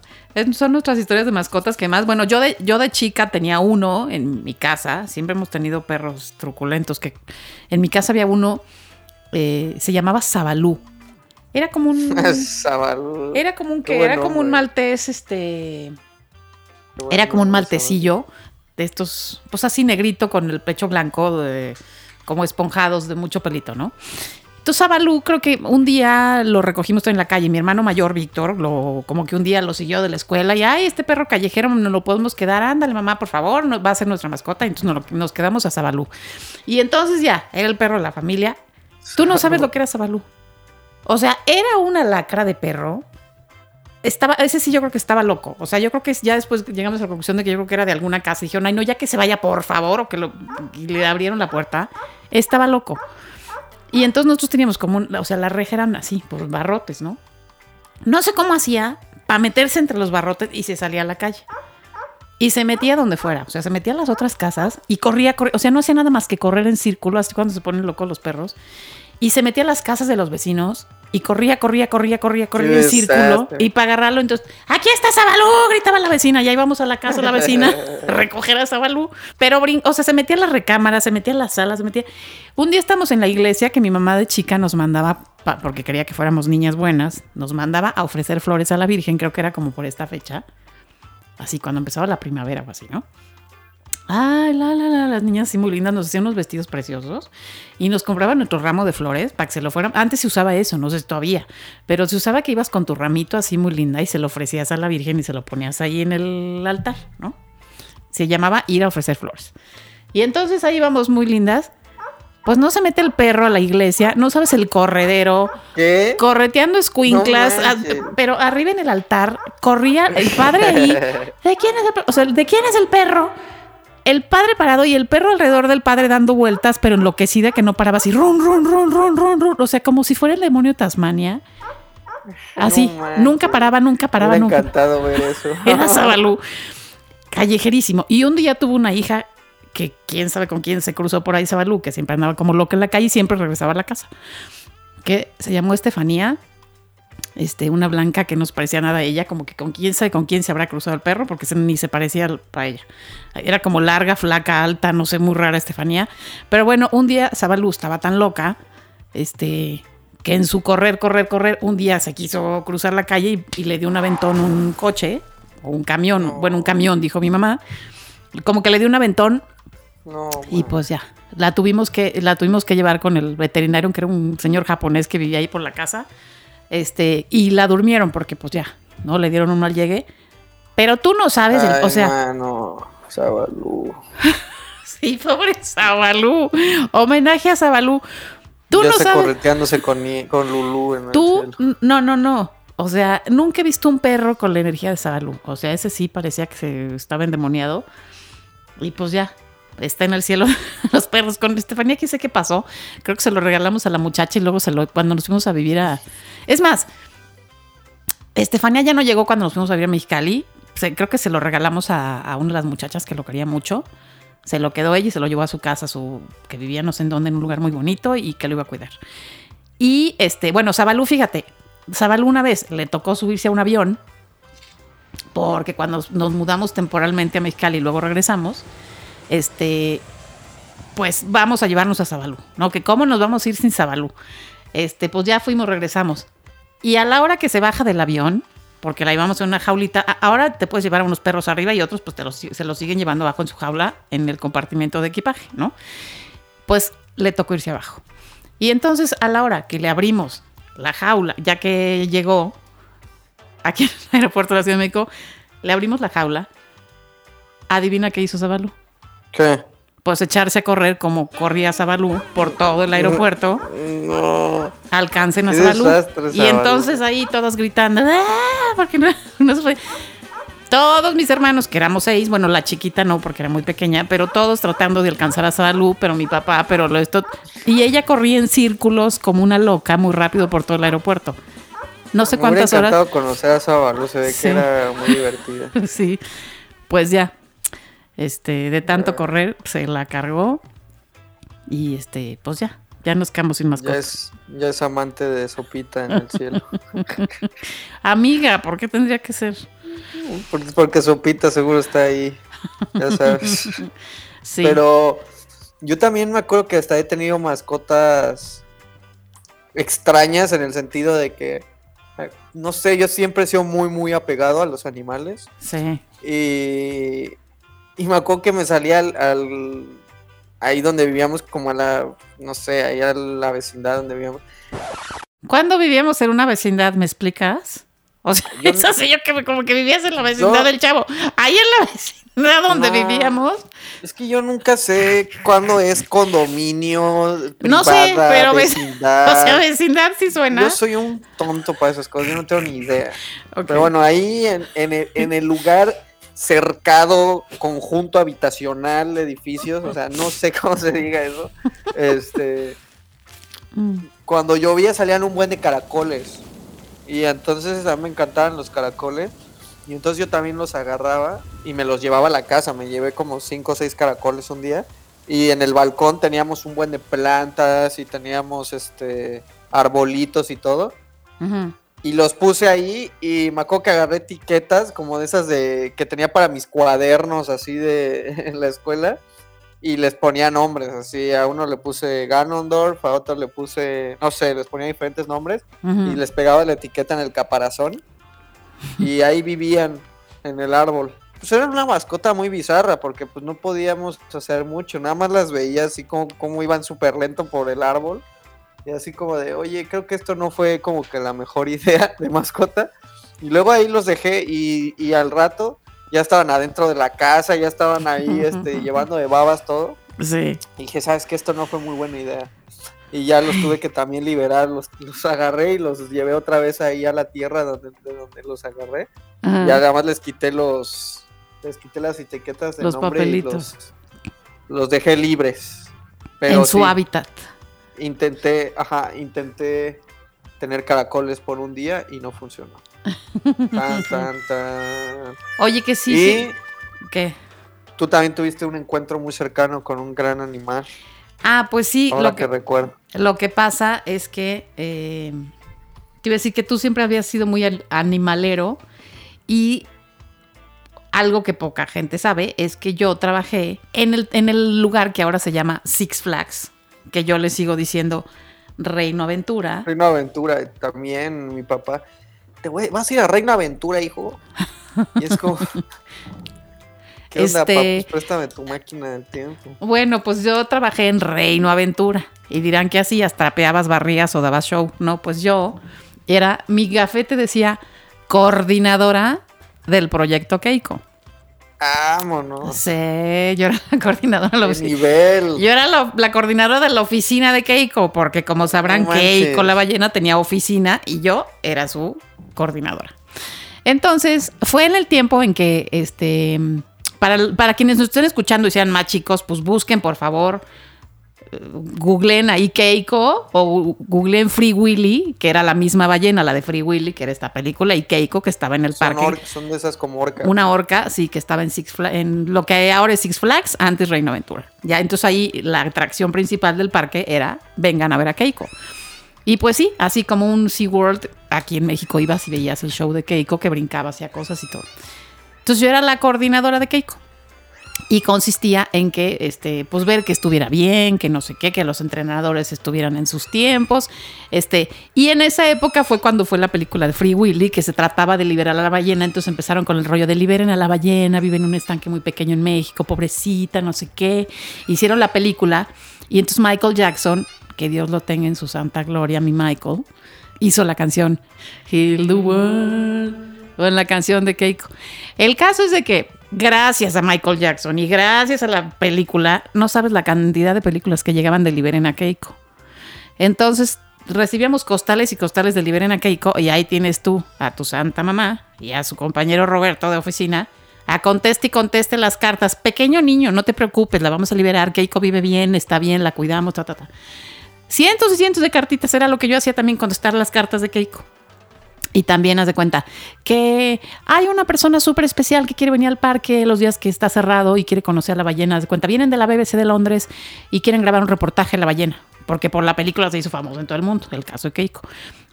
son nuestras historias de mascotas que más, bueno, yo de, yo de chica tenía uno en mi casa, siempre hemos tenido perros truculentos, que en mi casa había uno, eh, se llamaba Sabalú. Era como un... Sabalú. Era como un que era como un maltés, este, era como un maltecillo de estos, pues así negrito con el pecho blanco, de, como esponjados de mucho pelito, ¿no? Entonces Sabalú creo que un día lo recogimos en la calle. Mi hermano mayor, Víctor, lo, como que un día lo siguió de la escuela y, ay, este perro callejero no lo podemos quedar. Ándale, mamá, por favor, no- va a ser nuestra mascota. Entonces nos quedamos a Sabalú. Y entonces ya, era el perro de la familia. Tú no sabes lo que era Sabalú. O sea, era una lacra de perro. Estaba, ese sí yo creo que estaba loco. O sea, yo creo que ya después llegamos a la conclusión de que yo creo que era de alguna casa. Y dijeron, ay, no, ya que se vaya, por favor, o que le abrieron la puerta. Estaba loco. Y entonces nosotros teníamos como, o sea, las rejas eran así, por barrotes, ¿no? No sé cómo hacía para meterse entre los barrotes y se salía a la calle. Y se metía donde fuera, o sea, se metía a las otras casas y corría, corría, o sea, no hacía nada más que correr en círculo, así cuando se ponen locos los perros. Y se metía a las casas de los vecinos y corría, corría, corría, corría, corría en círculo. Y para agarrarlo, entonces, aquí está Sabalú, gritaba la vecina. Ya íbamos a la casa de la vecina a recoger a Sabalú. Pero, brin- o sea, se metía a las recámaras, se metía a las salas, se metía. Un día estamos en la iglesia que mi mamá de chica nos mandaba, porque quería que fuéramos niñas buenas, nos mandaba a ofrecer flores a la Virgen, creo que era como por esta fecha. Así, cuando empezaba la primavera o así, ¿no? Ay, la, la, la, las niñas así muy lindas nos hacían unos vestidos preciosos y nos compraban nuestro ramo de flores para que se lo fueran. Antes se usaba eso, no sé si todavía, pero se usaba que ibas con tu ramito así muy linda y se lo ofrecías a la Virgen y se lo ponías ahí en el altar, ¿no? Se llamaba ir a ofrecer flores. Y entonces ahí íbamos muy lindas. Pues no se mete el perro a la iglesia, no sabes el corredero, ¿Qué? correteando escuinclas, No manches. a- pero arriba en el altar corría el padre ahí. ¿De quién es el perro? O sea, ¿de quién es el perro? El padre parado y el perro alrededor del padre dando vueltas, pero enloquecida que no paraba así, run, run, run, run, run, run. O sea, como si fuera el demonio de Tasmania. Así, No nunca paraba, nunca Me paraba, hubiera nunca. encantado ver eso. Era Sabalú. Callejerísimo. Y un día tuvo una hija que quién sabe con quién se cruzó por ahí Sabalú, que siempre andaba como loca en la calle y siempre regresaba a la casa. Que se llamó Estefanía. Este, una blanca que no se parecía nada a ella, como que con quién sabe con quién se habrá cruzado el perro, porque se- ni se parecía a ella. Era como larga, flaca, alta, no sé, muy rara Estefanía. Pero bueno, un día Sabalú estaba tan loca, este, que en su correr, correr, correr, un día se quiso cruzar la calle y, y le dio un aventón un coche o un camión, bueno, un camión, dijo mi mamá. Como que le dio un aventón No, y pues ya, la tuvimos que la tuvimos que llevar con el veterinario, que era un señor japonés que vivía ahí por la casa. Este, y la durmieron porque pues ya, no le dieron un mal llegue. Pero tú no sabes, el- o sea, mano, Sabalú. sí, pobre Sabalú. Homenaje a Sabalú. Tú ya no está sabes. correteándose con, Lulú en Tú, no, no, no. O sea, nunca he visto un perro con la energía de Sabalú. O sea, ese sí parecía que se estaba endemoniado. Y pues ya, está en el cielo los perros. Con Estefanía, ¿qué sé qué pasó? Creo que se lo regalamos a la muchacha y luego se lo, cuando nos fuimos a vivir a... Es más, Estefanía ya no llegó cuando nos fuimos a vivir a Mexicali. Creo que se lo regalamos a, una de las muchachas que lo quería mucho. Se lo quedó ella y se lo llevó a su casa, su, que vivía no sé en dónde, en un lugar muy bonito y que lo iba a cuidar. Y este, bueno, Sabalú, fíjate, Sabalú una vez le tocó subirse a un avión porque cuando nos mudamos temporalmente a Mexicali y luego regresamos, este, pues vamos a llevarnos a Zabalú, ¿no? Que cómo nos vamos a ir sin Zabalú. Este, pues ya fuimos, regresamos. Y a la hora que se baja del avión, porque la llevamos en una jaulita, ahora te puedes llevar a unos perros arriba y otros pues se los siguen llevando abajo en su jaula en el compartimento de equipaje, ¿no? Pues le tocó irse abajo. Y entonces a la hora que le abrimos la jaula, ya que llegó aquí en el aeropuerto de la Ciudad de México, le abrimos la jaula, adivina qué hizo Zabalú ¿Qué? pues echarse a correr como corría Zabalú por todo el aeropuerto, No. alcancen a desastre, Y entonces ahí todos gritando, ¡ah! Porque no, no se fue. Todos mis hermanos, que éramos seis, bueno, la chiquita no, porque era muy pequeña, pero todos tratando de alcanzar a Zabalú, pero mi papá, pero lo esto. Y ella corría en círculos como una loca, muy rápido por todo el aeropuerto. No sé Me cuántas horas. encantado conocer a Sabalu, se ve Sí. que era muy divertida. sí, pues ya, este, de tanto correr, se la cargó y este, pues ya, ya nos quedamos sin Ya es, ya es amante de sopita en el cielo. Amiga, ¿por qué tendría que ser? Porque, porque sopita seguro está ahí, ya sabes. Sí, Pero yo también me acuerdo que hasta he tenido mascotas extrañas en el sentido de que, eh, no sé, yo siempre he sido muy, muy apegado a los animales. sí. Y, y me acuerdo que me salía al, al- ahí donde vivíamos, como a la, no sé, ahí a la vecindad donde vivíamos. ¿Cuándo vivíamos en una vecindad? ¿Me explicas? O sea, Yo eso sí, yo que como que vivías en la vecindad del chavo. Ahí en la vecindad donde No. vivíamos. Es que yo nunca sé cuándo es condominio, No sé, pero vec- vecindad. O sea, vecindad sí suena. Yo soy un tonto para esas cosas, yo no tengo ni idea. Pero bueno, ahí en, en el, en el lugar cercado, conjunto habitacional edificios, o sea, no sé cómo se diga eso. Este, Mm. cuando llovía salían un buen de caracoles. Y entonces a mí me encantaban los caracoles. Y entonces yo también los agarraba y me los llevaba a la casa. Me llevé como cinco o seis caracoles un día. Y en el balcón teníamos un buen de plantas y teníamos este arbolitos y todo. Ujú. Y los puse ahí y me acuerdo que agarré etiquetas como de esas de que tenía para mis cuadernos así de en la escuela y les ponía nombres, así a uno le puse Ganondorf, a otro le puse, no sé, les ponía diferentes nombres Ujú. y les pegaba la etiqueta en el caparazón y ahí vivían en el árbol. Pues era una mascota muy bizarra porque pues no podíamos hacer mucho, nada más las veía así como, como iban súper lento por el árbol y así como de, oye, creo que esto no fue como que la mejor idea de mascota. Y luego ahí los dejé y, y al rato ya estaban adentro de la casa, ya estaban ahí este, llevando de babas todo. Sí. Y dije, ¿sabes que Esto no fue muy buena idea. Y ya los tuve que también liberar, los, los agarré y los llevé otra vez ahí a la tierra donde, de donde los agarré. Ajá. Y además les quité los, les quité las etiquetas de Los nombre papelitos. y los, los dejé libres. Pero en su sí, hábitat. Intenté, ajá, intenté tener caracoles por un día y no funcionó. Tan, tan, tan. Oye, que sí, y sí. ¿Qué? tú también tuviste un encuentro muy cercano con un gran animal, Ah, pues sí, ahora lo que que, recuerdo. lo que pasa es que eh, te iba a decir que tú siempre habías sido muy al- animalero y algo que poca gente sabe es que yo trabajé en el, en el lugar que ahora se llama Six Flags, que yo le sigo diciendo Reino Aventura. Reino Aventura, también mi papá. Te voy, vas a ir a Reino Aventura, hijo. Y es como. ¿Qué onda, Este- papá? Pues préstame tu máquina del tiempo. Bueno, pues yo trabajé en Reino Aventura y dirán que hacías, trapeabas, barrías o dabas show. No, pues yo era, mi gafete decía coordinadora del proyecto Keiko. Vámonos. Sí, yo era la coordinadora de la ¡Qué oficina. nivel! Yo era la, la coordinadora de la oficina de Keiko, porque como sabrán, No. Keiko la ballena tenía oficina y yo era su coordinadora. Entonces, fue en el tiempo en que, este, para, para quienes nos estén escuchando y sean más chicos, pues busquen, por favor, googleen ahí Keiko o googleen Free Willy, que era la misma ballena, la de Free Willy, que era esta película, y Keiko, que estaba en el Son, parque. son de esas como orcas. Una orca, sí, que estaba en Six Flags, en lo que ahora es Six Flags, antes Reino Aventura. Ya, entonces ahí la atracción principal del parque era vengan a ver a Keiko. Y pues sí, así como un SeaWorld, aquí en México ibas y veías el show de Keiko que brincaba, hacía cosas y todo. Entonces yo era la coordinadora de Keiko. Y consistía en que, este, pues ver que estuviera bien, que no sé qué, que los entrenadores estuvieran en sus tiempos. Este, y en esa época fue cuando fue la película de Free Willy, que se trataba de liberar a la ballena. Entonces empezaron con el rollo de liberen a la ballena, vive en un estanque muy pequeño en México, pobrecita, no sé qué. Hicieron la película. Y entonces Michael Jackson, que Dios lo tenga en su santa gloria, mi Michael, hizo la canción Heal the World. O en la canción de Keiko. El caso es de que gracias a Michael Jackson y gracias a la película, no sabes la cantidad de películas que llegaban de Liberen a Keiko. Entonces recibíamos costales y costales de Liberen a Keiko y ahí tienes tú a tu santa mamá y a su compañero Roberto de oficina a conteste y conteste las cartas. Pequeño niño, no te preocupes, la vamos a liberar. Keiko vive bien, está bien, la cuidamos, ta, ta, ta. Cientos y cientos de cartitas era lo que yo hacía también contestar las cartas de Keiko. Y también haz de cuenta que hay una persona súper especial que quiere venir al parque los días que está cerrado y quiere conocer a la ballena. Haz de cuenta, vienen de la BBC de Londres y quieren grabar un reportaje de la ballena, porque por la película se hizo famoso en todo el mundo, el caso de Keiko.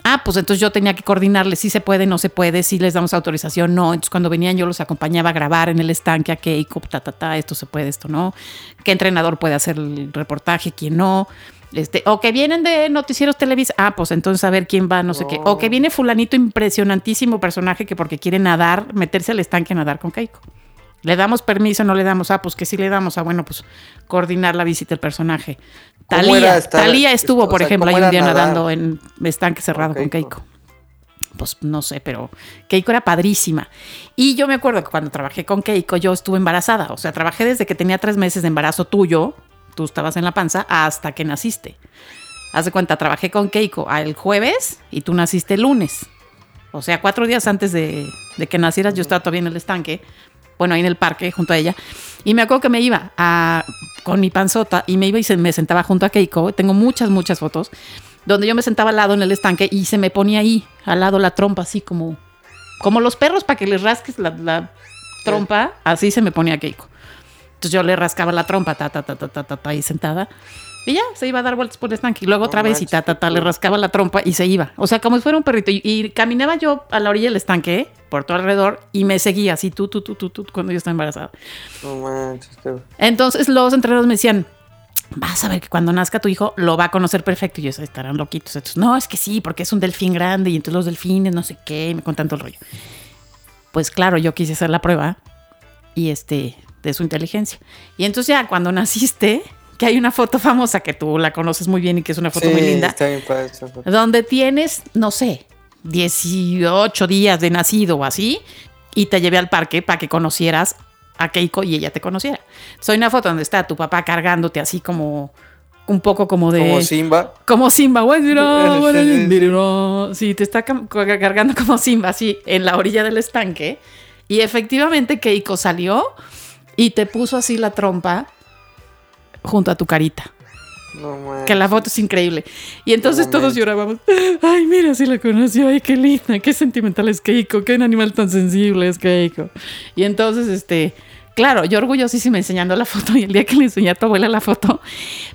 Ah, pues entonces yo tenía que coordinarles si se puede, no se puede, si les damos autorización, no. Entonces cuando venían yo los acompañaba a grabar en el estanque a Keiko, ta, ta, ta, esto se puede, esto no. ¿Qué entrenador puede hacer el reportaje, quién no? Este, o que vienen de noticieros Televisa. Ah, pues entonces a ver quién va, no sé qué. O que viene fulanito impresionantísimo personaje que porque quiere nadar, meterse al estanque a nadar con Keiko. ¿Le damos permiso no le damos? Ah, pues que sí le damos. Ah, bueno, pues coordinar la visita del personaje. ¿Cómo era Talía, estar- Talía estuvo, o por sea, ejemplo, ahí un día nadar? nadando en estanque cerrado Con con Keiko? Keiko. Pues no sé, pero Keiko era padrísima. Y yo me acuerdo que cuando trabajé con Keiko, yo estuve embarazada. O sea, trabajé desde que tenía tres meses de embarazo tuyo, tú estabas en la panza, hasta que naciste. Haz de cuenta, trabajé con Keiko el jueves y tú naciste el lunes. O sea, cuatro días antes de, de que nacieras, yo estaba todavía en el estanque, bueno, ahí en el parque, junto a ella. Y me acuerdo que me iba a, con mi panzota y me iba y se, me sentaba junto a Keiko. Tengo muchas, muchas fotos, donde yo me sentaba al lado en el estanque y se me ponía ahí, al lado la trompa, así como, como los perros para que les rasques la, la trompa, así se me ponía Keiko. Entonces yo le rascaba la trompa, ta, ta, ta, ta, ta, ta, ta, ahí sentada. Y ya, se iba a dar vueltas por el estanque. Y luego No otra vez y ta, ta, ta, le rascaba la trompa y se iba. O sea, como si fuera un perrito. Y, y caminaba yo a la orilla del estanque, por todo alrededor, y me seguía así, tú, tú, tú, tú, tú, cuando yo estaba embarazada. No manches, qué- Entonces los entrenadores me decían, vas a ver que cuando nazca tu hijo lo va a conocer perfecto. Y yo, estarán loquitos. Entonces, no, es que sí, porque es un delfín grande y entonces los delfines, no sé qué, y me contan todo el rollo. Pues claro, yo quise hacer la prueba y este, de su inteligencia. Y entonces ya cuando naciste, que hay una foto famosa que tú la conoces muy bien y que es una foto Sí, muy linda, está bien padre esa foto. donde tienes, no sé, 18 días de nacido o así, y te llevé al parque para que conocieras a Keiko y ella te conociera. Soy una foto donde está tu papá cargándote así como un poco como de Como Simba. como Simba, Sí, te está cargando como Simba así en la orilla del estanque y efectivamente Keiko salió y te puso así la trompa junto a tu carita. No. Que la foto es increíble. Y entonces No todos llorábamos. Ay, mira, si la conoció. Ay, qué linda, qué sentimental es Keiko. Qué animal tan sensible es Keiko. Y entonces, este, claro, yo orgullosísima enseñando la foto. Y el día que le enseñé a tu abuela la foto,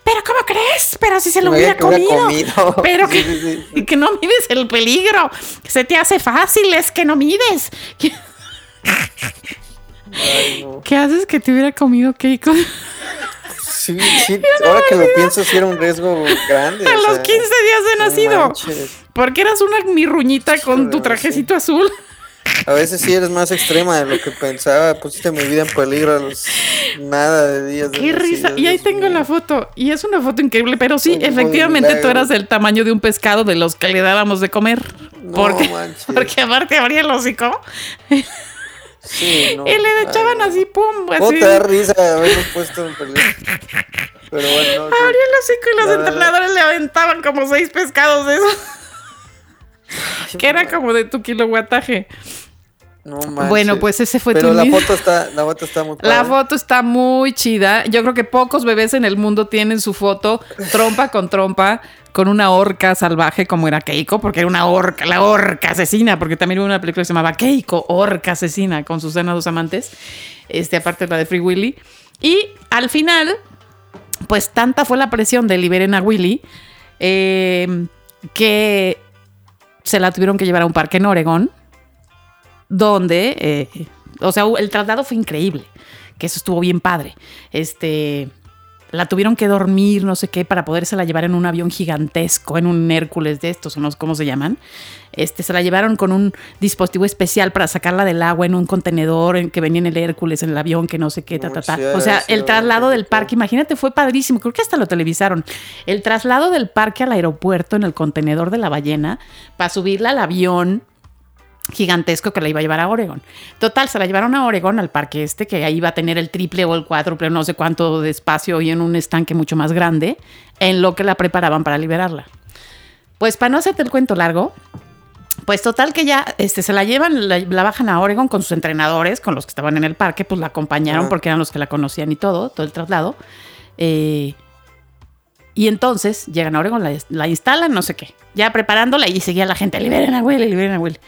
¿pero cómo crees? Pero si se lo hubiera que hubiera comido. Pero que, sí, sí, sí. que no mides el peligro. Se te hace fácil, es que no mides. ¿Qué, Ay, no. qué haces que te hubiera comido Keiko? Sí, sí, ahora que lo pienso, sí era un riesgo grande. A o los sea, 15 días de nacido. manches. Porque eras una mirruñita con tu trajecito azul. A veces sí eres más extrema de lo que pensaba. Pusiste mi vida en peligro a los nada de días. de Qué risa. nacido, Y ahí tengo mío. la foto. Y es una foto increíble. Pero sí, de efectivamente tú eras del tamaño de un pescado de los que le dábamos de comer. No porque, manches. porque aparte abría el hocico Sí, no. y le Ay, echaban así, pum, ¿Cómo así. te da risa haberlo puesto en peligro? Pero bueno, no. Abría el hocico y los entrenadores le aventaban como seis pescados de esos. que era como de tu kilowattaje. No manches. Bueno, pues ese fue Pero tu la foto está, la foto está muy La padre. foto está muy chida. Yo creo que pocos bebés en el mundo tienen su foto trompa con trompa con una orca salvaje como era Keiko, porque era una orca, la orca asesina, porque también hubo una película que se llamaba Keiko, orca asesina, con Susana dos amantes, este, aparte de la de Free Willy. Y al final, pues tanta fue la presión de liberen a Willy eh, que se la tuvieron que llevar a un parque en Oregón, donde, eh, o sea, el traslado fue increíble. que eso estuvo bien padre. Este, la tuvieron que dormir, no sé qué, para podérsela llevar en un avión gigantesco, en un Hércules de estos, o no sé cómo se llaman. Este, se la llevaron con un dispositivo especial para sacarla del agua en un contenedor en que venía en el Hércules, en el avión, que no sé qué, ta, ta, ta. O sea, el traslado del parque, imagínate, fue padrísimo. Creo que hasta lo televisaron. El traslado del parque al aeropuerto en el contenedor de la ballena para subirla al avión gigantesco que la iba a llevar a Oregon. Total, se la llevaron a Oregon, al parque este, que ahí iba a tener el triple o el cuádruple, no sé cuánto de espacio y en un estanque mucho más grande, en lo que la preparaban para liberarla. Pues para no hacerte el cuento largo, pues total que ya este, se la llevan, la, la bajan a Oregon con sus entrenadores, con los que estaban en el parque, pues la acompañaron porque eran los que la conocían y todo, todo el traslado. Eh, y entonces llegan a Oregon, la, la instalan, no sé qué, ya preparándola y seguía la gente, liberen a Willy, liberen a Willy.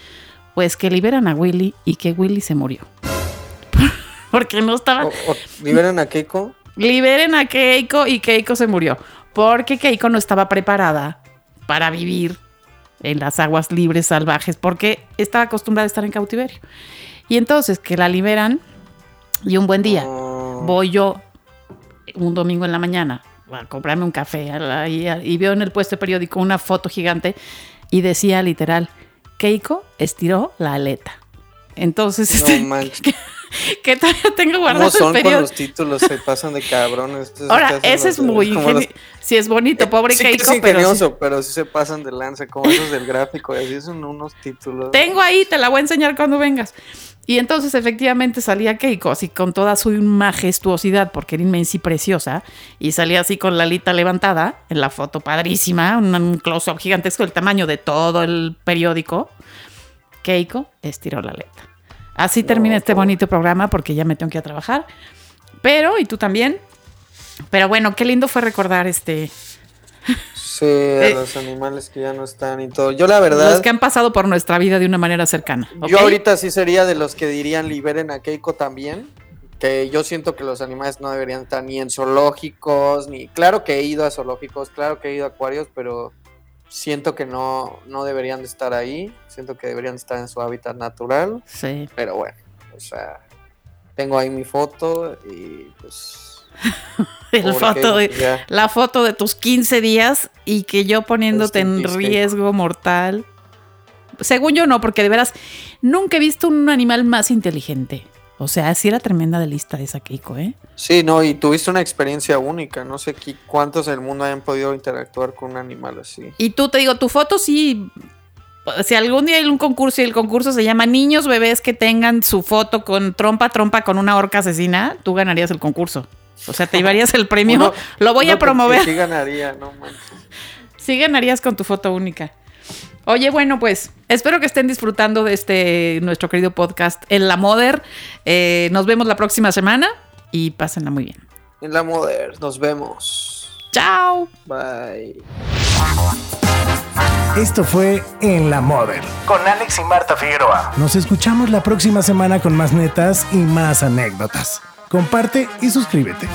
Pues que liberan a Willy y que Willy se murió. Porque no estaba... O, o liberan a Keiko. Liberen a Keiko y Keiko se murió. Porque Keiko no estaba preparada para vivir en las aguas libres salvajes porque estaba acostumbrada a estar en cautiverio. Y entonces que la liberan y un buen día Oh. voy yo un domingo en la mañana a comprarme un café y, y veo en el puesto de periódico una foto gigante y decía literal, Keiko estiró la aleta. Entonces, este, No manches. que, que todavía tengo ¿Cómo guardado el son con periódico. los títulos? Se pasan de cabrones. Ahora, ese los es muy los- ingenioso. Sí, es bonito, pobre sí que Keiko, es pero sí- ingenioso, pero sí se pasan de lanza, como esos del gráfico, así son unos títulos. tengo ahí, te la voy a enseñar cuando vengas. Y entonces efectivamente salía Keiko así con toda su majestuosidad, porque era inmensa y preciosa, y salía así con la alita levantada en la foto padrísima, un, close-up gigantesco del tamaño de todo el periódico. Keiko estiró la aleta. Así termina este bonito programa porque ya me tengo que ir a trabajar. Pero, y tú también. Pero bueno, qué lindo fue recordar este Sí, a Eh, los animales que ya no están y todo. Yo la verdad, los que han pasado por nuestra vida de una manera cercana. yo ahorita sí sería de los que dirían liberen a Keiko también. Que yo siento que los animales no deberían estar ni en zoológicos, ni... Claro que he ido a zoológicos, claro que he ido a acuarios, pero siento que no, no deberían de estar ahí. Siento que deberían estar en su hábitat natural. Sí. Pero bueno, o sea, tengo ahí mi foto y pues... El foto de, la foto de tus 15 días y que yo poniéndote en riesgo mortal. Según yo no, porque de veras nunca he visto un animal más inteligente. O sea, sí era tremenda de lista esa Keiko, ¿eh? Sí, no, y tuviste una experiencia única. No sé qui- cuántos en el mundo hayan podido interactuar con un animal así. Y tú te digo, tu foto sí. Si algún día hay un concurso y el concurso se llama Niños Bebés que tengan su foto con trompa trompa con una orca asesina, tú ganarías el concurso. O sea, te llevarías el premio. Uno- Lo voy a promover. Sí ganaría, no manches. Sí ganarías con tu foto única. Oye, bueno, pues espero que estén disfrutando de este nuestro querido podcast en la Moder. Eh, nos vemos la próxima semana y pásenla muy bien. En la Moder, nos vemos. Chao. Bye. Esto fue En la Model. Con Alex y Marta Figueroa. Nos escuchamos la próxima semana con más netas y más anécdotas. Comparte y suscríbete.